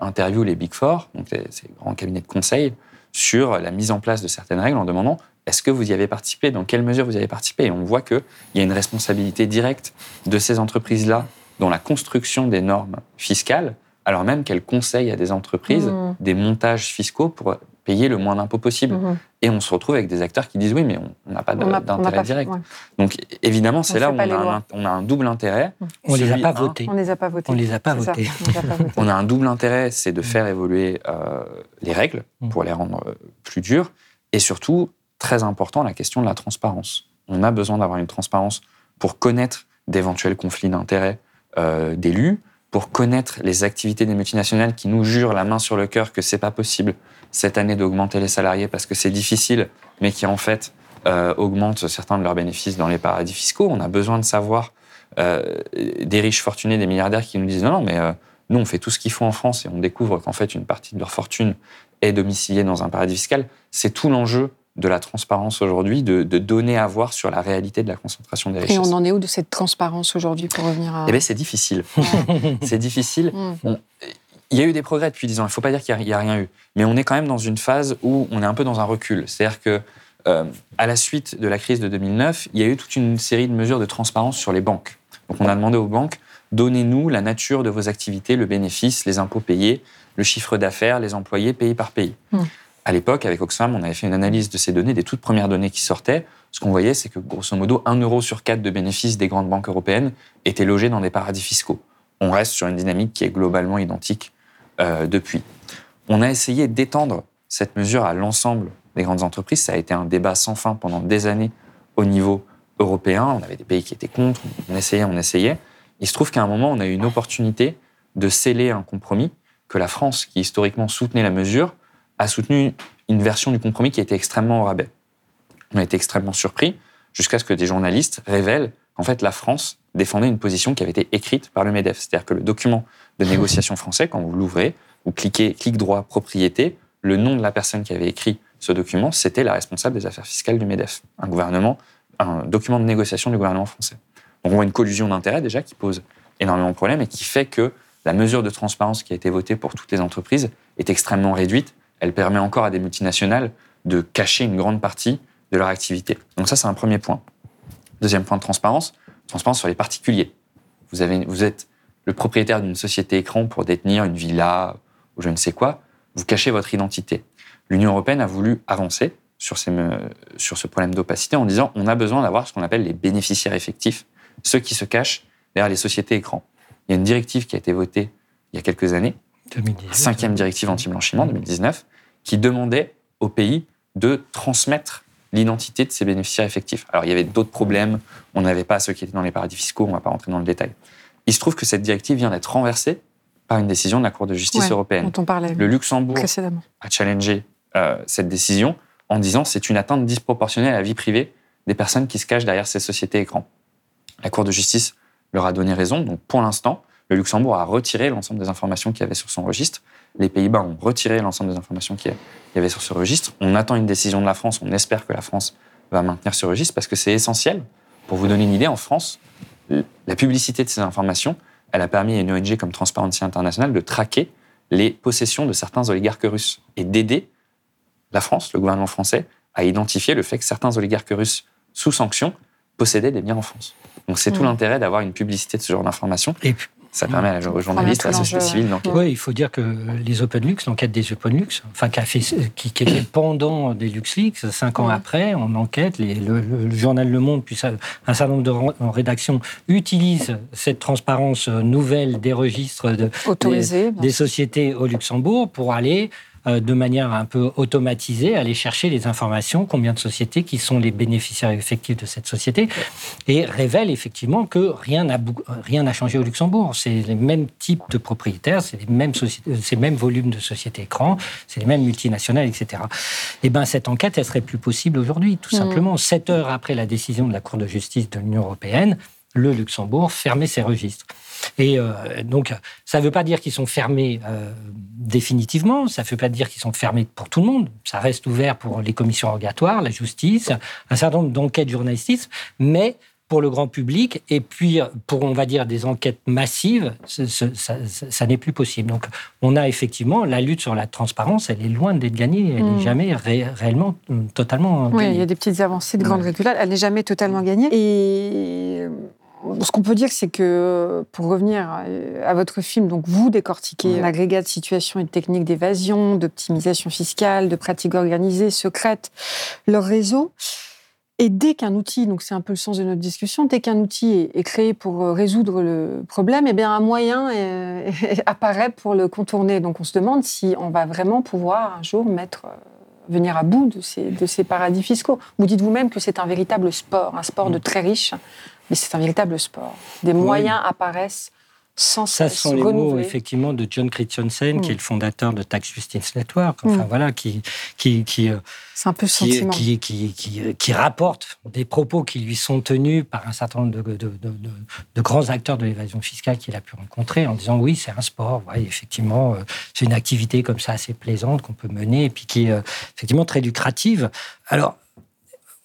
interviewe les Big Four, donc les- ces grands cabinets de conseil, sur la mise en place de certaines règles en demandant est-ce que vous y avez participé? Dans quelle mesure vous y avez participé? Et on voit qu'il y a une responsabilité directe de ces entreprises-là dans la construction des normes fiscales, alors même qu'elles conseillent à des entreprises Mhm. des montages fiscaux pour payer le moins d'impôts possible. Mhm. Et on se retrouve avec des acteurs qui disent oui, mais on n'a pas d'intérêt direct. ouais. Donc évidemment, c'est là où on a, un, lois. on a un double intérêt. On les a Celui, pas un, votés. On les a pas votés. On les a pas votés. on les a pas votés. On a un double intérêt, c'est de faire évoluer euh, les règles pour les rendre euh, plus dures. Et surtout, très important, la question de la transparence. On a besoin d'avoir une transparence pour connaître d'éventuels conflits d'intérêts euh, d'élus, pour connaître les activités des multinationales qui nous jurent la main sur le cœur que c'est pas possible cette année d'augmenter les salariés parce que c'est difficile, mais qui en fait euh, augmentent certains de leurs bénéfices dans les paradis fiscaux. On a besoin de savoir euh, des riches fortunés, des milliardaires qui nous disent non, non, mais euh, nous, on fait tout ce qu'il faut en France et on découvre qu'en fait, une partie de leur fortune est domiciliée dans un paradis fiscal. C'est tout l'enjeu de la transparence aujourd'hui, de, de donner à voir sur la réalité de la concentration des richesses. Et on en est où de cette transparence aujourd'hui pour revenir à. Eh bien, c'est difficile. *laughs* c'est difficile. Mm. On- il y a eu des progrès depuis 10 ans. Il ne faut pas dire qu'il n'y a, rien eu. Mais on est quand même dans une phase où on est un peu dans un recul. C'est-à-dire que, euh, à la suite de la crise de 2009, il y a eu toute une série de mesures de transparence sur les banques. Donc, on a demandé aux banques donnez-nous la nature de vos activités, le bénéfice, les impôts payés, le chiffre d'affaires, les employés pays par pays. Mm. À l'époque, avec Oxfam, on avait fait une analyse de ces données, des toutes premières données qui sortaient. Ce qu'on voyait, c'est que grosso modo, 1 euro sur 4 de bénéfices des grandes banques européennes était logé dans des paradis fiscaux. On reste sur une dynamique qui est globalement identique euh, depuis. On a essayé d'étendre cette mesure à l'ensemble des grandes entreprises. Ça a été un débat sans fin pendant des années au niveau européen. On avait des pays qui étaient contre, on essayait, on essayait. Il se trouve qu'à un moment, on a eu une opportunité de sceller un compromis que la France, qui historiquement soutenait la mesure, a soutenu une version du compromis qui était extrêmement au rabais. On a été extrêmement surpris jusqu'à ce que des journalistes révèlent qu'en fait la France défendait une position qui avait été écrite par le MEDEF. C'est-à-dire que le document de négociation français, quand vous l'ouvrez, vous cliquez clic droit propriété, le nom de la personne qui avait écrit ce document, c'était la responsable des affaires fiscales du MEDEF, un gouvernement, un document de négociation du gouvernement français. Donc on voit une collusion d'intérêts déjà qui pose énormément de problèmes et qui fait que la mesure de transparence qui a été votée pour toutes les entreprises est extrêmement réduite. Elle permet encore à des multinationales de cacher une grande partie de leur activité. Donc ça, c'est un premier point. Deuxième point de transparence, transparence sur les particuliers. Vous, êtes le propriétaire d'une société écran pour détenir une villa ou je ne sais quoi, vous cachez votre identité. L'Union européenne a voulu avancer sur ce problème d'opacité en disant on a besoin d'avoir ce qu'on appelle les bénéficiaires effectifs, ceux qui se cachent derrière les sociétés écrans. Il y a une directive qui a été votée il y a quelques années, 2018. cinquième directive anti-blanchiment 2019, qui demandait aux pays de transmettre l'identité de ces bénéficiaires effectifs. Alors il y avait d'autres problèmes, on n'avait pas ceux qui étaient dans les paradis fiscaux, on ne va pas rentrer dans le détail. Il se trouve que cette directive vient d'être renversée par une décision de la Cour de justice Ouais, européenne. dont on parlait Le Luxembourg précédemment. a challengé euh, cette décision en disant c'est une atteinte disproportionnée à la vie privée des personnes qui se cachent derrière ces sociétés écrans. La Cour de justice leur a donné raison. Donc pour l'instant, le Luxembourg a retiré l'ensemble des informations qu'il y avait sur son registre. Les Pays-Bas ont retiré l'ensemble des informations qu'il y avait sur ce registre. On attend une décision de la France. On espère que la France va maintenir ce registre parce que c'est essentiel. Pour vous donner une idée, en France, la publicité de ces informations, elle a permis à une ONG comme Transparency International de traquer les possessions de certains oligarques russes et d'aider la France, le gouvernement français, à identifier le fait que certains oligarques russes sous sanction possédaient des biens en France. Donc c'est tout Mm. l'intérêt d'avoir une publicité de ce genre d'informations. Et ça permet aux journalistes, à la société civile d'enquêter. Oui, il faut dire que les OpenLux, l'enquête des OpenLux, enfin, qui, a fait, qui, qui était pendant des LuxLeaks, cinq ans Ouais. après, on enquête, les- le, le- le journal Le Monde, puis ça- un certain nombre de rédactions utilisent cette transparence euh, nouvelle des registres de, Autorisés, des, sociétés au Luxembourg pour aller euh, de manière un peu automatisée, aller chercher les informations, combien de sociétés qui sont les bénéficiaires effectifs de cette société, et révèle effectivement que rien n'a rien changé au Luxembourg. C'est les mêmes types de propriétaires, c'est les mêmes sociétés, ces mêmes volumes de sociétés écrans, c'est les mêmes multinationales, etc. Et ben cette enquête, elle serait plus possible aujourd'hui, tout Mhm. simplement. Sept heures après la décision de la Cour de justice de l'Union européenne, le Luxembourg, fermer ses registres. Et euh, donc, ça ne veut pas dire qu'ils sont fermés euh, définitivement, ça ne veut pas dire qu'ils sont fermés pour tout le monde. Ça reste ouvert pour les commissions rogatoires, la justice, un certain nombre d'enquêtes journalistiques, mais pour le grand public et puis pour, on va dire, des enquêtes massives, ça, n'est plus possible. Donc, on a effectivement la lutte sur la transparence, elle est loin d'être gagnée, elle n'est hmm. jamais réellement totalement gagnée. Oui, il y a des petites avancées de grande ouais. elle n'est jamais totalement gagnée. Et ce qu'on peut dire, c'est que, pour revenir à votre film, donc vous décortiquez l'agrégat de situations et de techniques d'évasion, d'optimisation fiscale, de pratiques organisées, secrètes, leur réseau. Et dès qu'un outil, donc c'est un peu le sens de notre discussion, dès qu'un outil est, créé pour euh, résoudre le problème, eh bien un moyen *laughs* apparaît pour le contourner. Donc on se demande si on va vraiment pouvoir un jour mettre, euh, venir à bout de ces, de ces paradis fiscaux. Vous dites vous-même que c'est un véritable sport, un sport de mm. très riches, mais c'est un véritable sport. Des moyens apparaissent sans Ça sont les mots effectivement de John Christensen, qui est mm. le fondateur de Tax Justice Network. Enfin mm. voilà, qui qui qui, euh, un peu qui, qui, qui, qui, rapporte des propos qui lui sont tenus par un certain nombre de, de, de, de grands acteurs de l'évasion fiscale qu'il a pu rencontrer, en disant oui, c'est un sport, ouais, effectivement, euh, c'est une activité comme ça assez plaisante qu'on peut mener et puis qui est euh, effectivement très lucrative. Alors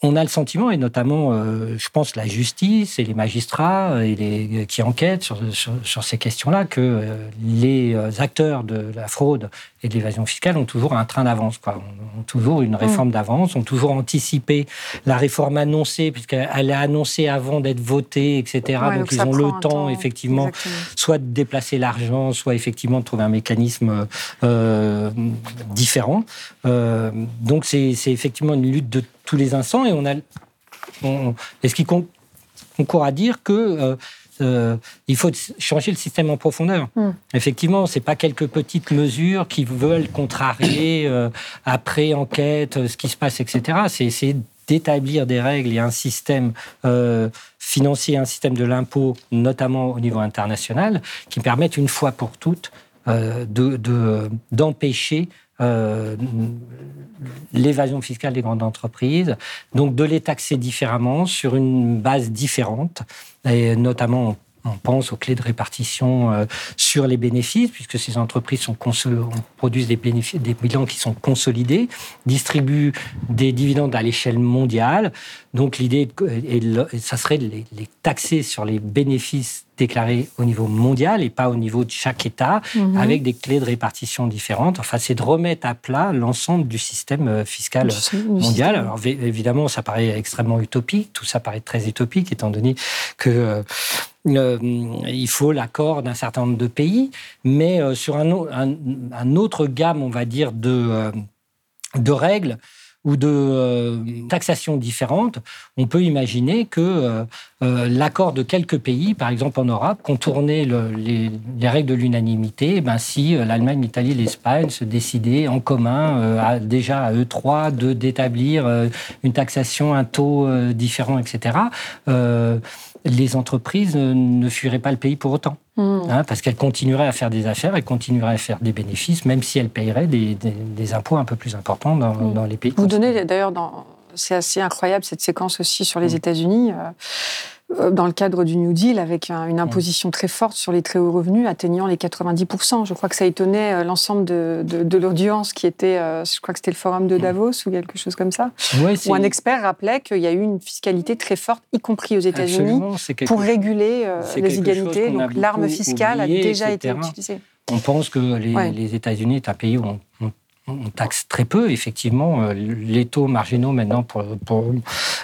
on a le sentiment, et notamment, euh, je pense, la justice et les magistrats euh, et les, qui enquêtent sur, sur, ces questions-là, que euh, les acteurs de la fraude et de l'évasion fiscale ont toujours un train d'avance, quoi. Ont, toujours une réforme mm. d'avance, ont toujours anticipé la réforme annoncée, puisqu'elle est annoncée avant d'être votée, etc. donc, ils ont le temps, effectivement, soit de déplacer l'argent, soit effectivement de trouver un mécanisme différent. donc c'est effectivement une lutte de tous les instants et on a. est-ce qu'il concourt à dire que euh, euh, il faut changer le système en profondeur. Hmm. Effectivement, c'est pas quelques petites mesures qui veulent contrarier euh, après enquête ce qui se passe, etc. C'est essayer d'établir des règles et un système financier, un système de l'impôt, notamment au niveau international, qui permettent une fois pour toutes d'empêcher euh, l'évasion fiscale des grandes entreprises, donc de les taxer différemment sur une base différente, et notamment on pense aux clés de répartition euh, sur les bénéfices, puisque ces entreprises produisent des, des bilans qui sont consolidés, distribuent des dividendes à l'échelle mondiale. Donc l'idée, ça serait de les, taxer sur les bénéfices déclarés au niveau mondial et pas au niveau de chaque État, mhm. avec des clés de répartition différentes. Enfin, c'est de remettre à plat l'ensemble du système euh, fiscal mondial. Alors évidemment, ça paraît extrêmement utopique, tout ça paraît très utopique, étant donné que euh, euh, il faut l'accord d'un certain nombre de pays, mais euh, sur un, un, autre gamme, on va dire, de, de règles ou de taxations différentes, on peut imaginer que l'accord de quelques pays, par exemple en Europe, contourner les, règles de l'unanimité, eh ben si l'Allemagne, l'Italie, l'Espagne se décidaient en commun, déjà à eux trois, d'établir une taxation, un taux différent, etc., les entreprises ne fuiraient pas le pays pour autant. Hmm. Hein, parce qu'elles continueraient à faire des affaires, elles continueraient à faire des bénéfices, même si elles paieraient des, impôts un peu plus importants dans, hmm. les pays. Vous donnez d'ailleurs, c'est assez incroyable cette séquence aussi sur les hmm. États-Unis. Euh, dans le cadre du New Deal, avec une mm. imposition très forte sur les très hauts revenus, atteignant les 90%. Je crois que ça étonnait euh, l'ensemble de, de, l'audience qui était, euh, je crois que c'était le forum de mm. Davos ou quelque chose comme ça, où un expert rappelait qu'il y a eu une fiscalité très forte, y compris aux États-Unis, pour réguler les inégalités. Donc l'arme fiscale a déjà été utilisée. On pense que les, les États-Unis est un pays où on on taxe très peu, effectivement. Euh, les taux marginaux, maintenant, pour,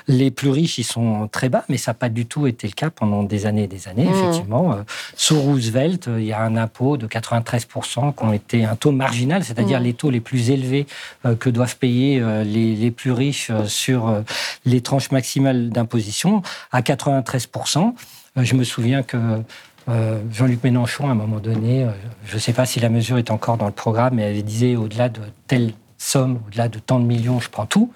les plus riches, ils sont très bas, mais ça n'a pas du tout été le cas pendant des années et des années, mmh. effectivement. Euh, sous Roosevelt, il y a un impôt de 93% qui ont été un taux marginal, c'est-à-dire mmh. les taux les plus élevés euh, que doivent payer les, plus riches sur les tranches maximales d'imposition, à 93%. Je me souviens que euh, Jean-Luc Mélenchon, à un moment donné, euh, je ne sais pas si la mesure est encore dans le programme, mais elle disait au-delà de telle somme, au-delà de tant de millions, je prends tout.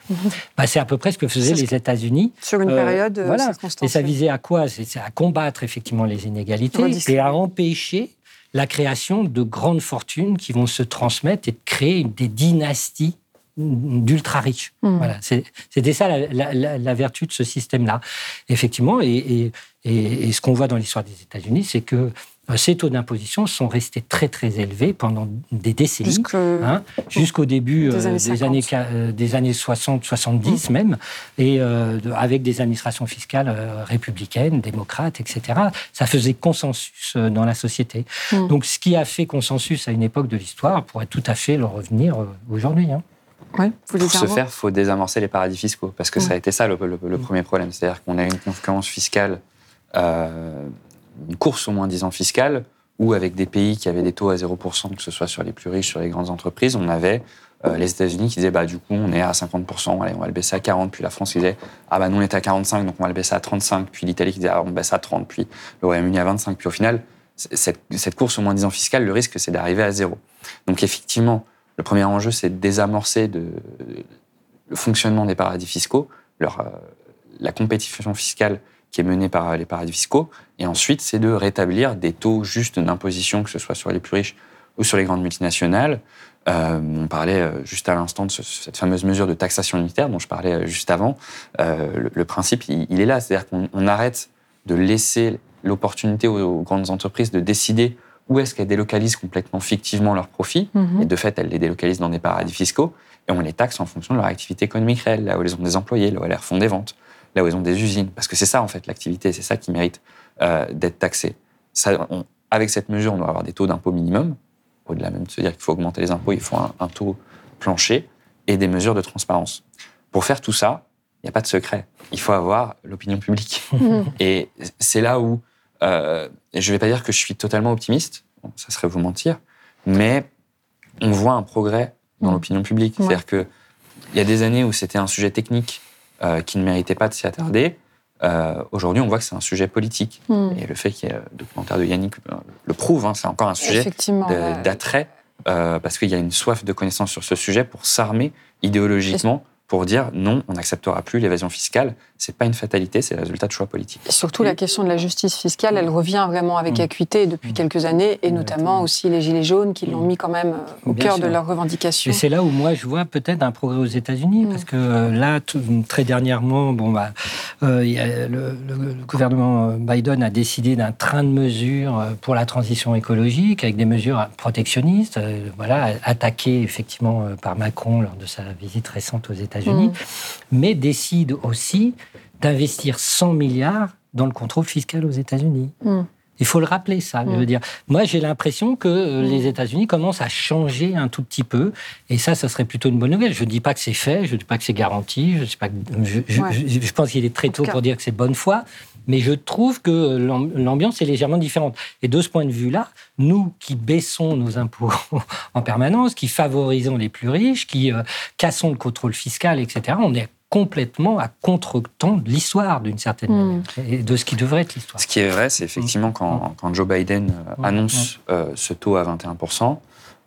Bah, c'est à peu près ce que faisaient les États-Unis. Sur une période euh, voilà. Et ça visait à quoi? C'est à combattre effectivement les inégalités et à empêcher la création de grandes fortunes qui vont se transmettre et de créer des dynasties d'ultra riches. Hmm. Voilà, c'était ça la, la- la- la vertu de ce système-là. Effectivement, et, et- et- et ce qu'on voit dans l'histoire des États-Unis, c'est que euh, ces taux d'imposition sont restés très très élevés pendant des décennies, hein, jusqu'au début Des euh, années des 50. années, ca- euh, des années 60, 70 même, et euh, de- avec des administrations fiscales euh, républicaines, démocrates, etc. Ça faisait consensus euh, dans la société. Mm. Donc ce qui a fait consensus à une époque de l'histoire pourrait tout à fait le revenir euh, aujourd'hui. hein. Pour ce faire, il faut désamorcer les paradis fiscaux, parce que ça a été ça le, le- le premier problème. C'est-à-dire qu'on a une concurrence fiscale, euh, une course au moins 10 ans fiscale, où avec des pays qui avaient des taux à 0%, que ce soit sur les plus riches, sur les grandes entreprises, on avait euh, les États-Unis qui disaient, bah, du coup, on est à 50%, allez, on va le baisser à 40%, puis la France qui disait, ah bah, nous, on est à 45%, donc on va le baisser à 35%, puis l'Italie qui disait, ah, on baisse à 30%, puis le Royaume-Uni à 25%, puis au final, cette course au moins 10 ans fiscale, le risque, c'est d'arriver à zéro. Donc, effectivement, le premier enjeu, c'est de désamorcer le fonctionnement des paradis fiscaux, euh, la compétition fiscale qui est menée par les paradis fiscaux, et ensuite, c'est de rétablir des taux justes d'imposition, que ce soit sur les plus riches ou sur les grandes multinationales. Euh, on parlait euh, juste à l'instant de ce- cette fameuse mesure de taxation unitaire dont je parlais juste avant. Le, principe, il, est là, c'est-à-dire qu'on on arrête de laisser l'opportunité aux grandes entreprises de décider où est-ce qu'elles délocalisent complètement fictivement leurs profits, Mhm. et de fait, elles les délocalisent dans des paradis fiscaux, et on les taxe en fonction de leur activité économique réelle, là où elles ont des employés, là où elles font des ventes, là où elles ont des usines, parce que c'est ça en fait l'activité, c'est ça qui mérite euh, d'être taxé. Ça, on- avec cette mesure, on doit avoir des taux d'impôt minimum, au-delà même de se dire qu'il faut augmenter les impôts, il faut un, un taux plancher et des mesures de transparence. Pour faire tout ça, il n'y a pas de secret. Il faut avoir l'opinion publique. Mhm. Et c'est là où, euh, je ne vais pas dire que je suis totalement optimiste, bon, ça serait vous mentir, mais on voit un progrès dans l'opinion publique. Ouais. C'est-à-dire qu'il y a des années où c'était un sujet technique euh, qui ne méritait pas de s'y attarder. Euh, Aujourd'hui, on voit que c'est un sujet politique. Mm. Et le fait qu'il y ait un documentaire de Yannick euh, le prouve, hein, c'est encore un sujet d'attrait, euh, parce qu'il y a une soif de connaissance sur ce sujet pour s'armer idéologiquement, pour dire non, on n'acceptera plus l'évasion fiscale. C'est pas une fatalité, c'est le résultat de choix politiques. Et surtout, la question de la justice fiscale, elle revient vraiment avec acuité depuis quelques années, et notamment aussi les Gilets jaunes qui l'ont mis quand même euh, au Bien cœur sûr. de leurs revendications. Et c'est là où moi je vois peut-être un progrès aux États-Unis, parce que euh, là, tout- très dernièrement, bon, bah, euh, il y a le, le- le gouvernement Biden a décidé d'un train de mesures pour la transition écologique, avec des mesures protectionnistes, euh, voilà, attaquées effectivement par Macron lors de sa visite récente aux États-Unis, Mm. mais décide aussi d'investir 100 milliards dans le contrôle fiscal aux États-Unis. Mm. Il faut le rappeler, ça. Je veux Mm. dire, moi, j'ai l'impression que euh, les États-Unis commencent à changer un tout petit peu, et ça, ça serait plutôt une bonne nouvelle. Je ne dis pas que c'est fait, je ne dis pas que c'est garanti, je, dis pas que- je, je- Ouais. je- je pense qu'il est très tôt cas. pour dire que c'est bonne foi, mais je trouve que l'am- l'ambiance est légèrement différente. Et de ce point de vue-là, nous qui baissons nos impôts *laughs* en permanence, qui favorisons les plus riches, qui euh, cassons le contrôle fiscal, etc., on est complètement à contre-temps de l'histoire, d'une certaine Mm. manière, et de ce qui devrait être l'histoire. Ce qui est vrai, c'est effectivement quand, quand Joe Biden euh, annonce euh, ce taux à 21%,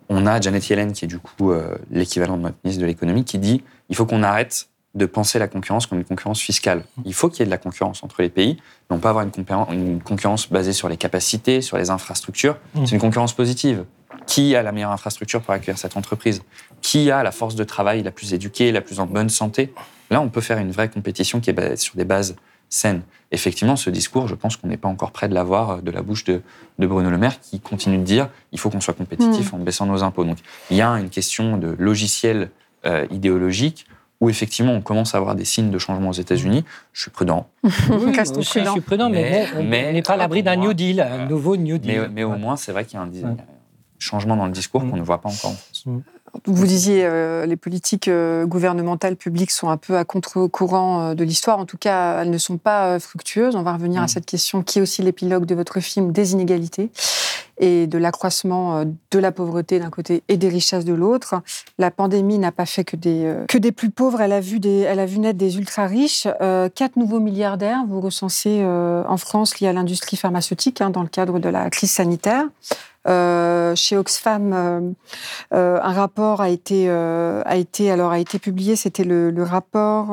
on a Janet Yellen, qui est du coup euh, l'équivalent de notre ministre de l'économie, qui dit il faut qu'on arrête de penser la concurrence comme une concurrence fiscale. Il faut qu'il y ait de la concurrence entre les pays, mais on peut avoir une, concurrence basée sur les capacités, sur les infrastructures. Mm. C'est une concurrence positive. Qui a la meilleure infrastructure pour accueillir cette entreprise? Qui a la force de travail la plus éduquée, la plus en bonne santé? Là, on peut faire une vraie compétition qui est basée sur des bases saines. Effectivement, ce discours, je pense qu'on n'est pas encore prêt de l'avoir euh, de la bouche de, de Bruno Le Maire, qui continue de dire il faut qu'on soit compétitif Mm. en baissant nos impôts. Donc, il y a une question de logiciel euh, idéologique où effectivement on commence à avoir des signes de changement aux États-Unis. Je suis prudent. *laughs* Oui, je suis prudent, mais, on n'est pas à l'abri d'un New Deal, un nouveau New Deal. Mais, mais au moins, c'est vrai qu'il y a un, changement dans le discours qu'on ne voit pas encore en France. Vous disiez, euh, les politiques euh, gouvernementales publiques sont un peu à contre-courant euh, de l'histoire. En tout cas, elles ne sont pas euh, fructueuses. On va revenir à cette question qui est aussi l'épilogue de votre film des inégalités et de l'accroissement euh, de la pauvreté d'un côté et des richesses de l'autre. La pandémie n'a pas fait que des, euh, que des plus pauvres. Elle a vu, des, elle a vu naître des ultra-riches. Euh, quatre nouveaux milliardaires, vous recensez en France, liés à l'industrie pharmaceutique hein, dans le cadre de la crise sanitaire. Euh, chez Oxfam, euh, euh, un rapport a été, a été, alors, a été publié. C'était le, le rapport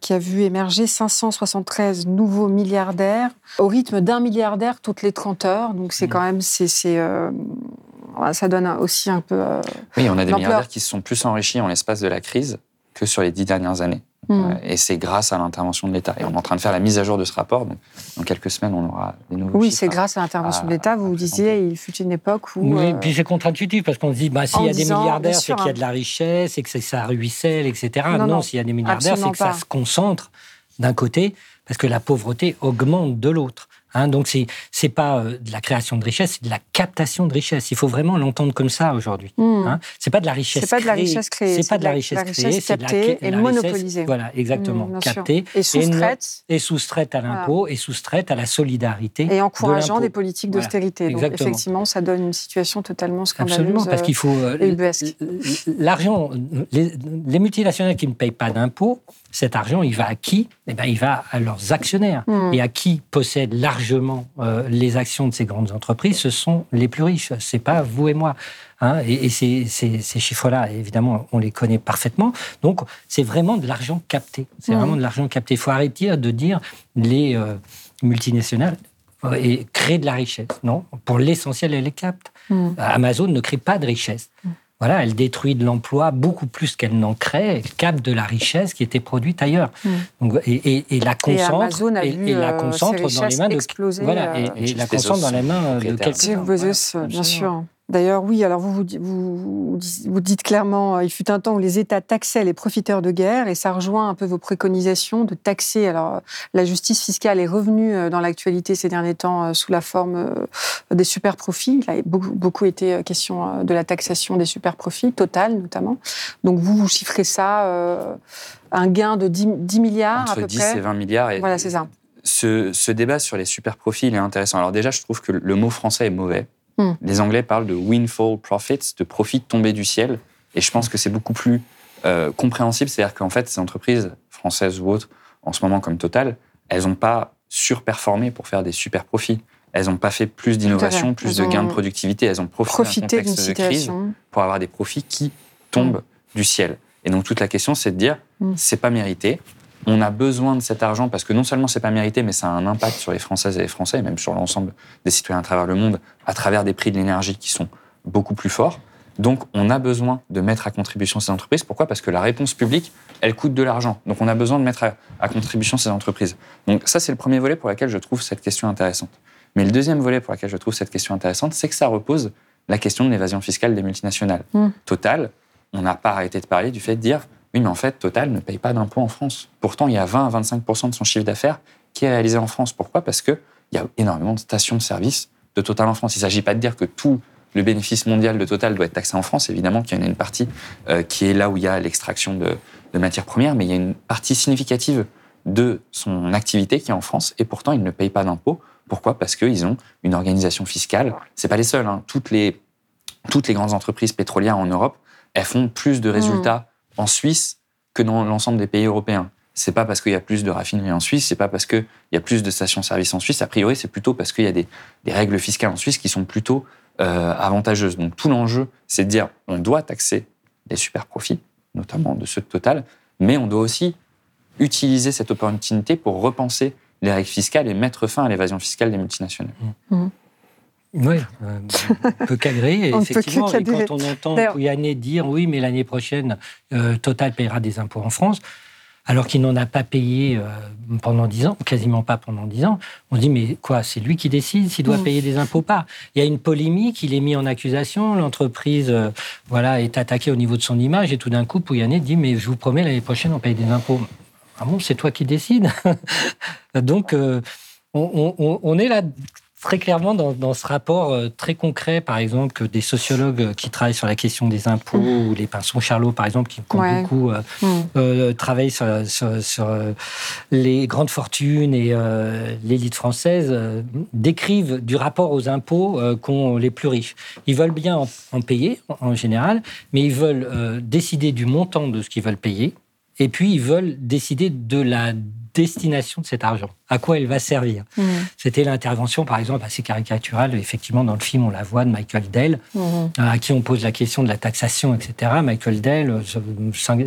qui a vu émerger 573 nouveaux milliardaires au rythme d'un milliardaire toutes les 30 heures. Donc, c'est quand même, c'est, ça donne aussi un peu. Oui, on a des milliardaires qui se sont plus enrichis en l'espace de la crise que sur les dix dernières années. Hmm. Euh, Et c'est grâce à l'intervention de l'État. Et on est en train de faire la mise à jour de ce rapport. Donc, dans quelques semaines, on aura des nouveaux Oui, c'est grâce à l'intervention de l'État. Vous vous disiez, il fut une époque où. Oui, euh, puis c'est contre-intuitif parce qu'on se dit, bah, s'il y a des milliardaires, c'est qu'il y a hein. de la richesse et que ça ruisselle, etc. Non, Non, non, s'il y a des milliardaires, c'est que ça se concentre d'un côté parce que la pauvreté augmente de l'autre. Hein, donc c'est c'est pas euh, de la création de richesse, c'est de la captation de richesse. Il faut vraiment l'entendre comme ça aujourd'hui. Hmm. Hein. C'est pas de la richesse. C'est pas de la créée, richesse créée, C'est pas de la richesse créée, c'est de la, captée et monopolisée. Voilà, exactement, Hmm, sûr. captée Et soustraite. et, soustraite à l'impôt et soustraite à la solidarité Et encourageant de des politiques Voilà, d'austérité. Donc, exactement. effectivement, ça donne une situation totalement scandaleuse. Absolument, parce qu'il faut. euh, ubuesque. L'argent, les, les multinationales qui ne payent pas d'impôts, cet argent, il va à qui? Eh ben, Il va à leurs actionnaires. Hmm. Et à qui possède largement euh, les actions de ces grandes entreprises Ce sont les plus riches. C'est pas vous et moi. Hein, et et ces, ces- ces chiffres-là, évidemment, on les connaît parfaitement. Donc, c'est vraiment de l'argent capté. C'est Hmm. vraiment de l'argent capté. Il faut arrêter de dire les euh, multinationales euh, et créent de la richesse. Non, pour l'essentiel, elles les captent. Hmm. Amazon ne crée pas de richesse. Voilà, elle détruit de l'emploi beaucoup plus qu'elle n'en crée. Elle capte de la richesse qui était produite ailleurs. Mm. Donc, et, et- et la concentre, et, la concentre dans les mains de voilà, et, et la concentre dans les mains de quelqu'un. Jeff Bezos, bien sûr. D'ailleurs, oui, alors vous, vous, vous, dites clairement, euh, il fut un temps où les États taxaient les profiteurs de guerre, et ça rejoint un peu vos préconisations de taxer. Alors, euh, la justice fiscale est revenue euh, dans l'actualité ces derniers temps sous la forme des super profits. Il a beaucoup, beaucoup été question de la taxation des super profits, Total notamment. Donc, vous, vous chiffrez ça, euh, un gain de 10, 10 milliards à entre peu 10 près. et 20 milliards. Et Voilà, c'est ça. ce, ce débat sur les super profits, il est intéressant. Alors déjà, je trouve que le mot français est mauvais. Hmm. Les Anglais parlent de windfall profits, de profits tombés du ciel. Et je pense que c'est beaucoup plus euh, compréhensible. C'est-à-dire qu'en fait, ces entreprises françaises ou autres, en ce moment comme Total, elles n'ont pas surperformé pour faire des super profits. Elles n'ont pas fait plus d'innovation, plus Elles de gains de productivité. Elles ont profité, Profiter d'un d'une contexte de crise pour avoir des profits qui tombent du ciel. Et donc toute la question, c'est de dire, Mm. c'est pas mérité. On a besoin de cet argent parce que non seulement c'est pas mérité, mais ça a un impact sur les Françaises et les Français, et même sur l'ensemble des citoyens à travers le monde, à travers des prix de l'énergie qui sont beaucoup plus forts. Donc on a besoin de mettre à contribution ces entreprises. Pourquoi? Parce que la réponse publique, elle coûte de l'argent. Donc on a besoin de mettre à, à contribution ces entreprises. Donc ça, c'est le premier volet pour lequel je trouve cette question intéressante. Mais le deuxième volet pour lequel je trouve cette question intéressante, c'est que ça repose la question de l'évasion fiscale des multinationales. Mm. Total, on n'a pas arrêté de parler du fait de dire oui, mais en fait, Total ne paye pas d'impôts en France. Pourtant, il y a 20 à 25 de son chiffre d'affaires qui est réalisé en France. Pourquoi? Parce qu'il y a énormément de stations de service de Total en France. Il ne s'agit pas de dire que tout le bénéfice mondial de Total doit être taxé en France. Évidemment qu'il y en a une partie euh, qui est là où il y a l'extraction de, de matières premières, mais il y a une partie significative de son activité qui est en France et pourtant il ne paye pas d'impôts. Pourquoi? Parce qu'ils ont une organisation fiscale. C'est pas les seuls. hein. Toutes les toutes les grandes entreprises pétrolières en Europe, elles font plus de résultats en Suisse que dans l'ensemble des pays européens. C'est pas parce qu'il y a plus de raffineries en Suisse, c'est pas parce qu'il y a plus de stations-service en Suisse. A priori, c'est plutôt parce qu'il y a des, règles fiscales en Suisse qui sont plutôt euh, avantageuses. Donc tout l'enjeu, c'est de dire on doit taxer les super profits, notamment de ceux de Total, mais on doit aussi utiliser cette opportunité pour repenser les règles fiscales et mettre fin à l'évasion fiscale des multinationales. Oui, euh, on peut qu'agréer. *laughs* On peut Effectivement, et quand on entend Pouyanné dire oui, mais l'année prochaine, euh, Total paiera des impôts en France, alors qu'il n'en a pas payé euh, pendant dix ans, quasiment pas pendant dix ans, on se dit mais quoi, c'est lui qui décide s'il doit payer des impôts ou pas? Il y a une polémique, il est mis en accusation, l'entreprise euh, voilà, est attaquée au niveau de son image, et tout d'un coup, Pouyanné dit mais je vous promets, l'année prochaine, on paye des impôts. Ah bon, c'est toi qui décides? *laughs* Donc, on, on- on est là très clairement dans, dans ce rapport euh, très concret, par exemple, que des sociologues euh, qui travaillent sur la question des impôts, ou les Pinson Charlot, par exemple, qui, Ouais. beaucoup euh, Mm. euh, travaillé sur, sur- sur, les grandes fortunes et euh, l'élite française, décrivent du rapport aux impôts qu'ont les plus riches. Ils veulent bien en, en payer, en, en général, mais ils veulent décider du montant de ce qu'ils veulent payer, et puis ils veulent décider de la destination de cet argent, à quoi elle va servir. Mm. C'était l'intervention, par exemple, assez caricaturale, effectivement, dans le film, on la voit, de Michael Dell, Mhm. euh, à qui on pose la question de la taxation, etc. Michael Dell, euh, ce- cinq-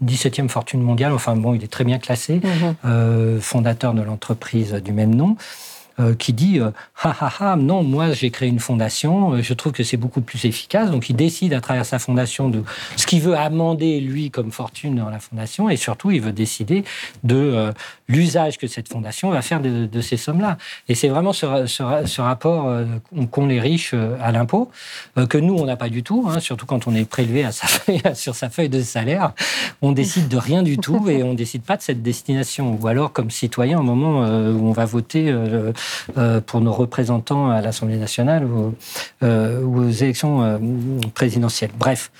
17e fortune mondiale, enfin bon, il est très bien classé, Mhm. euh, fondateur de l'entreprise du même nom. Euh, qui dit euh, ha ha ha non moi j'ai créé une fondation euh, je trouve que c'est beaucoup plus efficace. Donc il décide à travers sa fondation de ce qu'il veut amender lui comme fortune dans la fondation. Et surtout il veut décider de l'usage que cette fondation va faire de, ces sommes là et c'est vraiment ce, rapport qu'ont les riches à l'impôt que nous on n'a pas du tout hein, surtout quand on est prélevé à sa *laughs* feuille, sur sa feuille de salaire. On décide de rien du tout et on décide pas de cette destination. Ou alors comme citoyen au moment où on va voter euh, pour nos représentants à l'Assemblée nationale ou, euh, aux élections euh, présidentielles. Bref,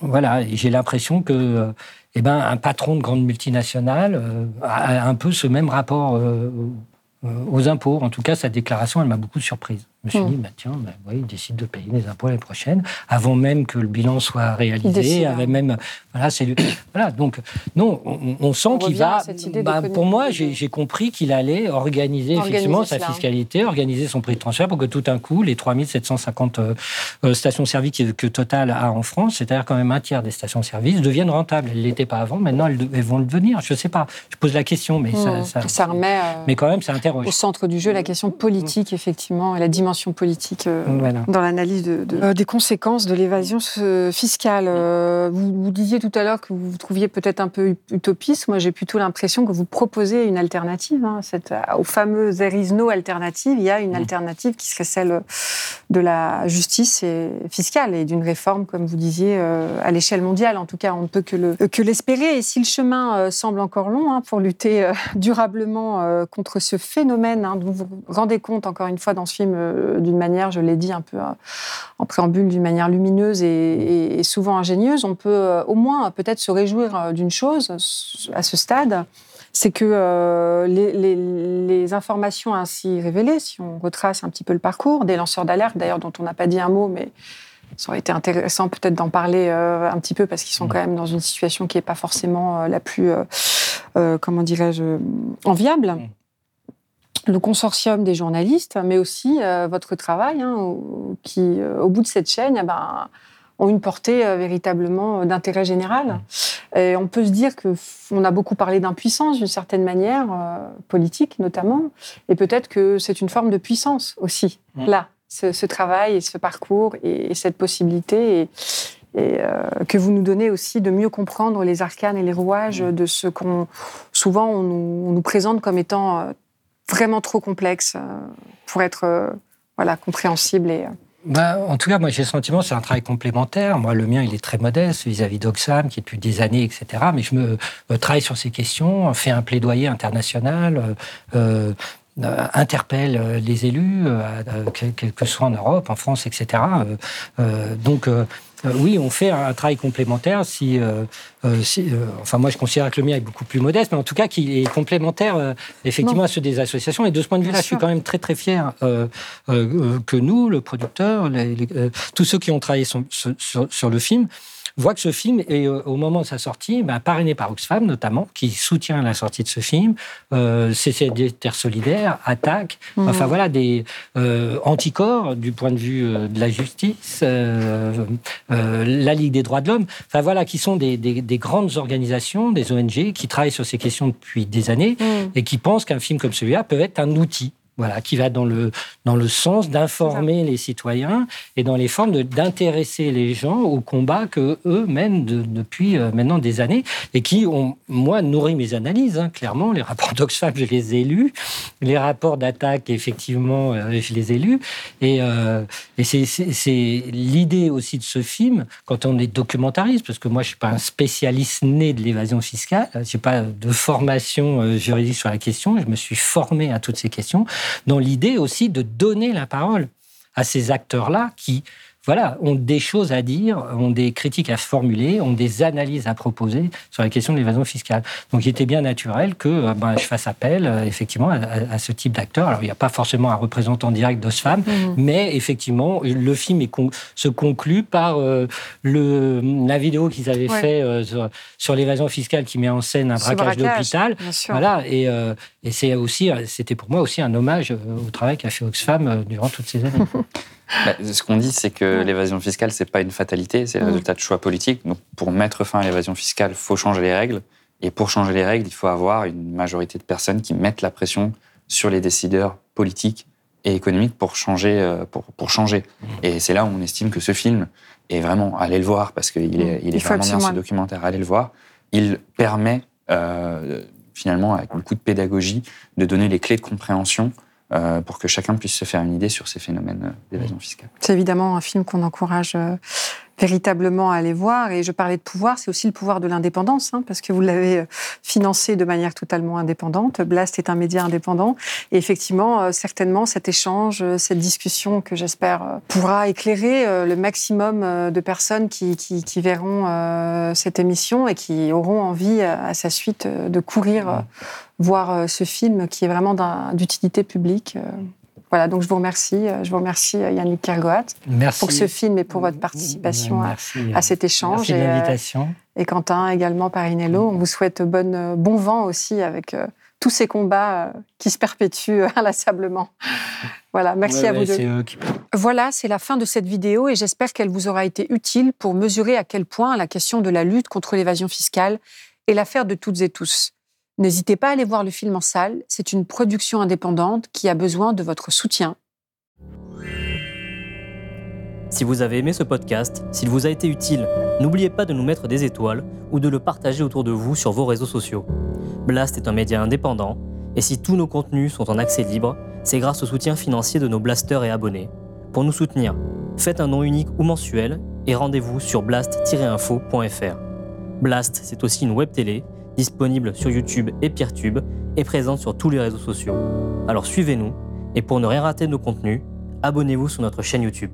voilà, j'ai l'impression que eh ben, un patron de grande multinationale a un peu ce même rapport aux impôts. En tout cas, sa déclaration, elle m'a beaucoup surprise. Je me suis dit, hmm. bah, tiens, bah, il décide de payer des impôts l'année prochaine, avant même que le bilan soit réalisé, avec même, voilà, c'est *coughs* voilà, donc, non, on, sent qu'il va, bah, pour moi, j'ai compris qu'il allait organiser, effectivement sa fiscalité, organiser son prix de transfert pour que tout d'un coup, les 3750 euh, euh, stations-service que Total a en France, c'est-à-dire quand même un tiers des stations-service, deviennent rentables. Elles ne l'étaient pas avant, maintenant elles, vont le devenir. Je ne sais pas, je pose la question, mais ça, hmm. ça, remet, euh, mais quand même, ça interroge. Au centre du jeu, la question politique, effectivement, et la dimension politique euh, dans l'analyse de, euh, des conséquences de l'évasion fiscale. Euh, vous, disiez tout à l'heure que vous vous trouviez peut-être un peu utopiste. Moi, j'ai plutôt l'impression que vous proposez une alternative. Hein, cette, aux fameuses Erisno alternatives, il y a une mmh. alternative qui serait celle de la justice fiscale et d'une réforme, comme vous disiez, à l'échelle mondiale. En tout cas, on ne peut que l'espérer. et si le chemin semble encore long hein, pour lutter durablement contre ce phénomène hein, dont vous vous rendez compte, encore une fois, dans ce film, d'une manière, je l'ai dit un peu euh, en préambule, d'une manière lumineuse et, souvent ingénieuse, on peut euh, au moins peut-être se réjouir euh, d'une chose à ce stade, c'est que les, informations ainsi révélées, si on retrace un petit peu le parcours des lanceurs d'alerte, d'ailleurs dont on n'a pas dit un mot, mais ça aurait été intéressant peut-être d'en parler un petit peu parce qu'ils sont quand même dans une situation qui n'est pas forcément la plus, comment dirais-je, enviable le consortium des journalistes, mais aussi euh, votre travail, hein, qui, euh, au bout de cette chaîne, eh ben, ont une portée euh, véritablement d'intérêt général. Et on peut se dire que on a beaucoup parlé d'impuissance d'une certaine manière, politique notamment, et peut-être que c'est une forme de puissance aussi, là, ce, travail et ce parcours et, cette possibilité. Et, que vous nous donnez aussi de mieux comprendre les arcanes et les rouages de ce qu'on souvent on nous, on nous présente comme étant vraiment trop complexe euh, pour être euh, voilà, compréhensible et. Euh, bah, en tout cas, moi, j'ai le sentiment que c'est un travail complémentaire. Moi, le mien, il est très modeste vis-à-vis d'Oxfam, qui est depuis des années, etc. Mais je me, travaille sur ces questions, fais un plaidoyer international, interpelle les élus, quel que soit en Europe, en France, etc. donc, euh, oui, on fait un travail complémentaire. Si, euh, euh, enfin, moi, je considère que le mien est beaucoup plus modeste, mais en tout cas, qu'il est complémentaire effectivement à ceux des associations. Et de ce point de vue-là, je suis quand même très très fier que nous, le producteur, tous ceux qui ont travaillé sur le film, voit que ce film est, euh, au moment de sa sortie, bah, parrainé par Oxfam notamment, qui soutient la sortie de ce film, euh, CCD Terre Solidaire, Attaque, mmh. enfin voilà, des euh, anticorps du point de vue euh, de la justice, la Ligue des droits de l'homme, enfin voilà, qui sont des, des, des, grandes organisations, des ONG, qui travaillent sur ces questions depuis des années mmh. et qui pensent qu'un film comme celui-là peut être un outil voilà, qui va dans le, dans le sens d'informer les citoyens et dans les formes d'intéresser les gens au combat que eux mènent depuis euh, maintenant des années et qui ont, moi, nourri mes analyses. Hein, clairement, les rapports d'Oxfam, je les ai lus. Les rapports d'attaque, effectivement, euh, je les ai lus. Et, euh, et c'est l'idée aussi de ce film, quand on est documentariste, parce que moi, je suis pas un spécialiste né de l'évasion fiscale, je n'ai pas de formation juridique sur la question, je me suis formé à toutes ces questions dans l'idée aussi de donner la parole à ces acteurs-là qui voilà, ont des choses à dire, ont des critiques à formuler, ont des analyses à proposer sur la question de l'évasion fiscale. Donc il était bien naturel que euh, ben, je fasse appel euh, effectivement à, ce type d'acteurs. Alors il n'y a pas forcément un représentant direct d'Osfam, mmh. mais effectivement le film se conclut par euh, le, la vidéo qu'ils avaient fait sur, l'évasion fiscale qui met en scène un braquage, d'hôpital. Voilà, et, et c'est aussi, c'était pour moi aussi un hommage au travail qu'a fait Oxfam durant toutes ces années. *laughs* Bah, ce qu'on dit, c'est que l'évasion fiscale, c'est pas une fatalité, c'est le résultat de choix politiques. Donc, pour mettre fin à l'évasion fiscale, il faut changer les règles. Et pour changer les règles, il faut avoir une majorité de personnes qui mettent la pression sur les décideurs politiques et économiques pour changer. euh, Pour, pour changer. Et c'est là où on estime que ce film est vraiment, allez le voir, parce qu'il est, il est Il vraiment bien ce documentaire, allez le voir. Il permet euh, finalement, avec beaucoup de pédagogie, de donner les clés de compréhension euh, pour que chacun puisse se faire une idée sur ces phénomènes euh, d'évasion fiscale. C'est évidemment un film qu'on encourage euh, véritablement à aller voir. Et je parlais de pouvoir, c'est aussi le pouvoir de l'indépendance, hein, parce que vous l'avez euh, financé de manière totalement indépendante. Blast est un média indépendant. Et effectivement, euh, certainement, cet échange, euh, cette discussion que j'espère pourra éclairer le maximum de personnes qui, qui- qui verront euh, cette émission et qui auront envie, à sa suite, de courir voir ce film qui est vraiment d'utilité publique. Voilà, donc je vous remercie. euh, Je vous remercie, euh, Yannick Kergoat, Merci. pour ce film et pour votre participation à, Merci, à cet échange. Merci de et, euh, l'invitation. et Quentin également, Parinello. On vous souhaite bonne, bon vent aussi avec euh, tous ces combats euh, qui se perpétuent *laughs* inlassablement. Voilà, merci Ouais, à vous deux. eux qui- Voilà, c'est la fin de cette vidéo et j'espère qu'elle vous aura été utile pour mesurer à quel point la question de la lutte contre l'évasion fiscale est l'affaire de toutes et tous. N'hésitez pas à aller voir le film en salle, c'est une production indépendante qui a besoin de votre soutien. Si vous avez aimé ce podcast, s'il vous a été utile, n'oubliez pas de nous mettre des étoiles ou de le partager autour de vous sur vos réseaux sociaux. Blast est un média indépendant, et si tous nos contenus sont en accès libre, c'est grâce au soutien financier de nos blasters et abonnés. Pour nous soutenir, faites un nom unique ou mensuel et rendez-vous sur blast-info.fr. Blast, c'est aussi une web télé disponible sur YouTube et Peertube et présente sur tous les réseaux sociaux. Alors suivez-nous et pour ne rien rater de nos contenus, abonnez-vous sur notre chaîne YouTube.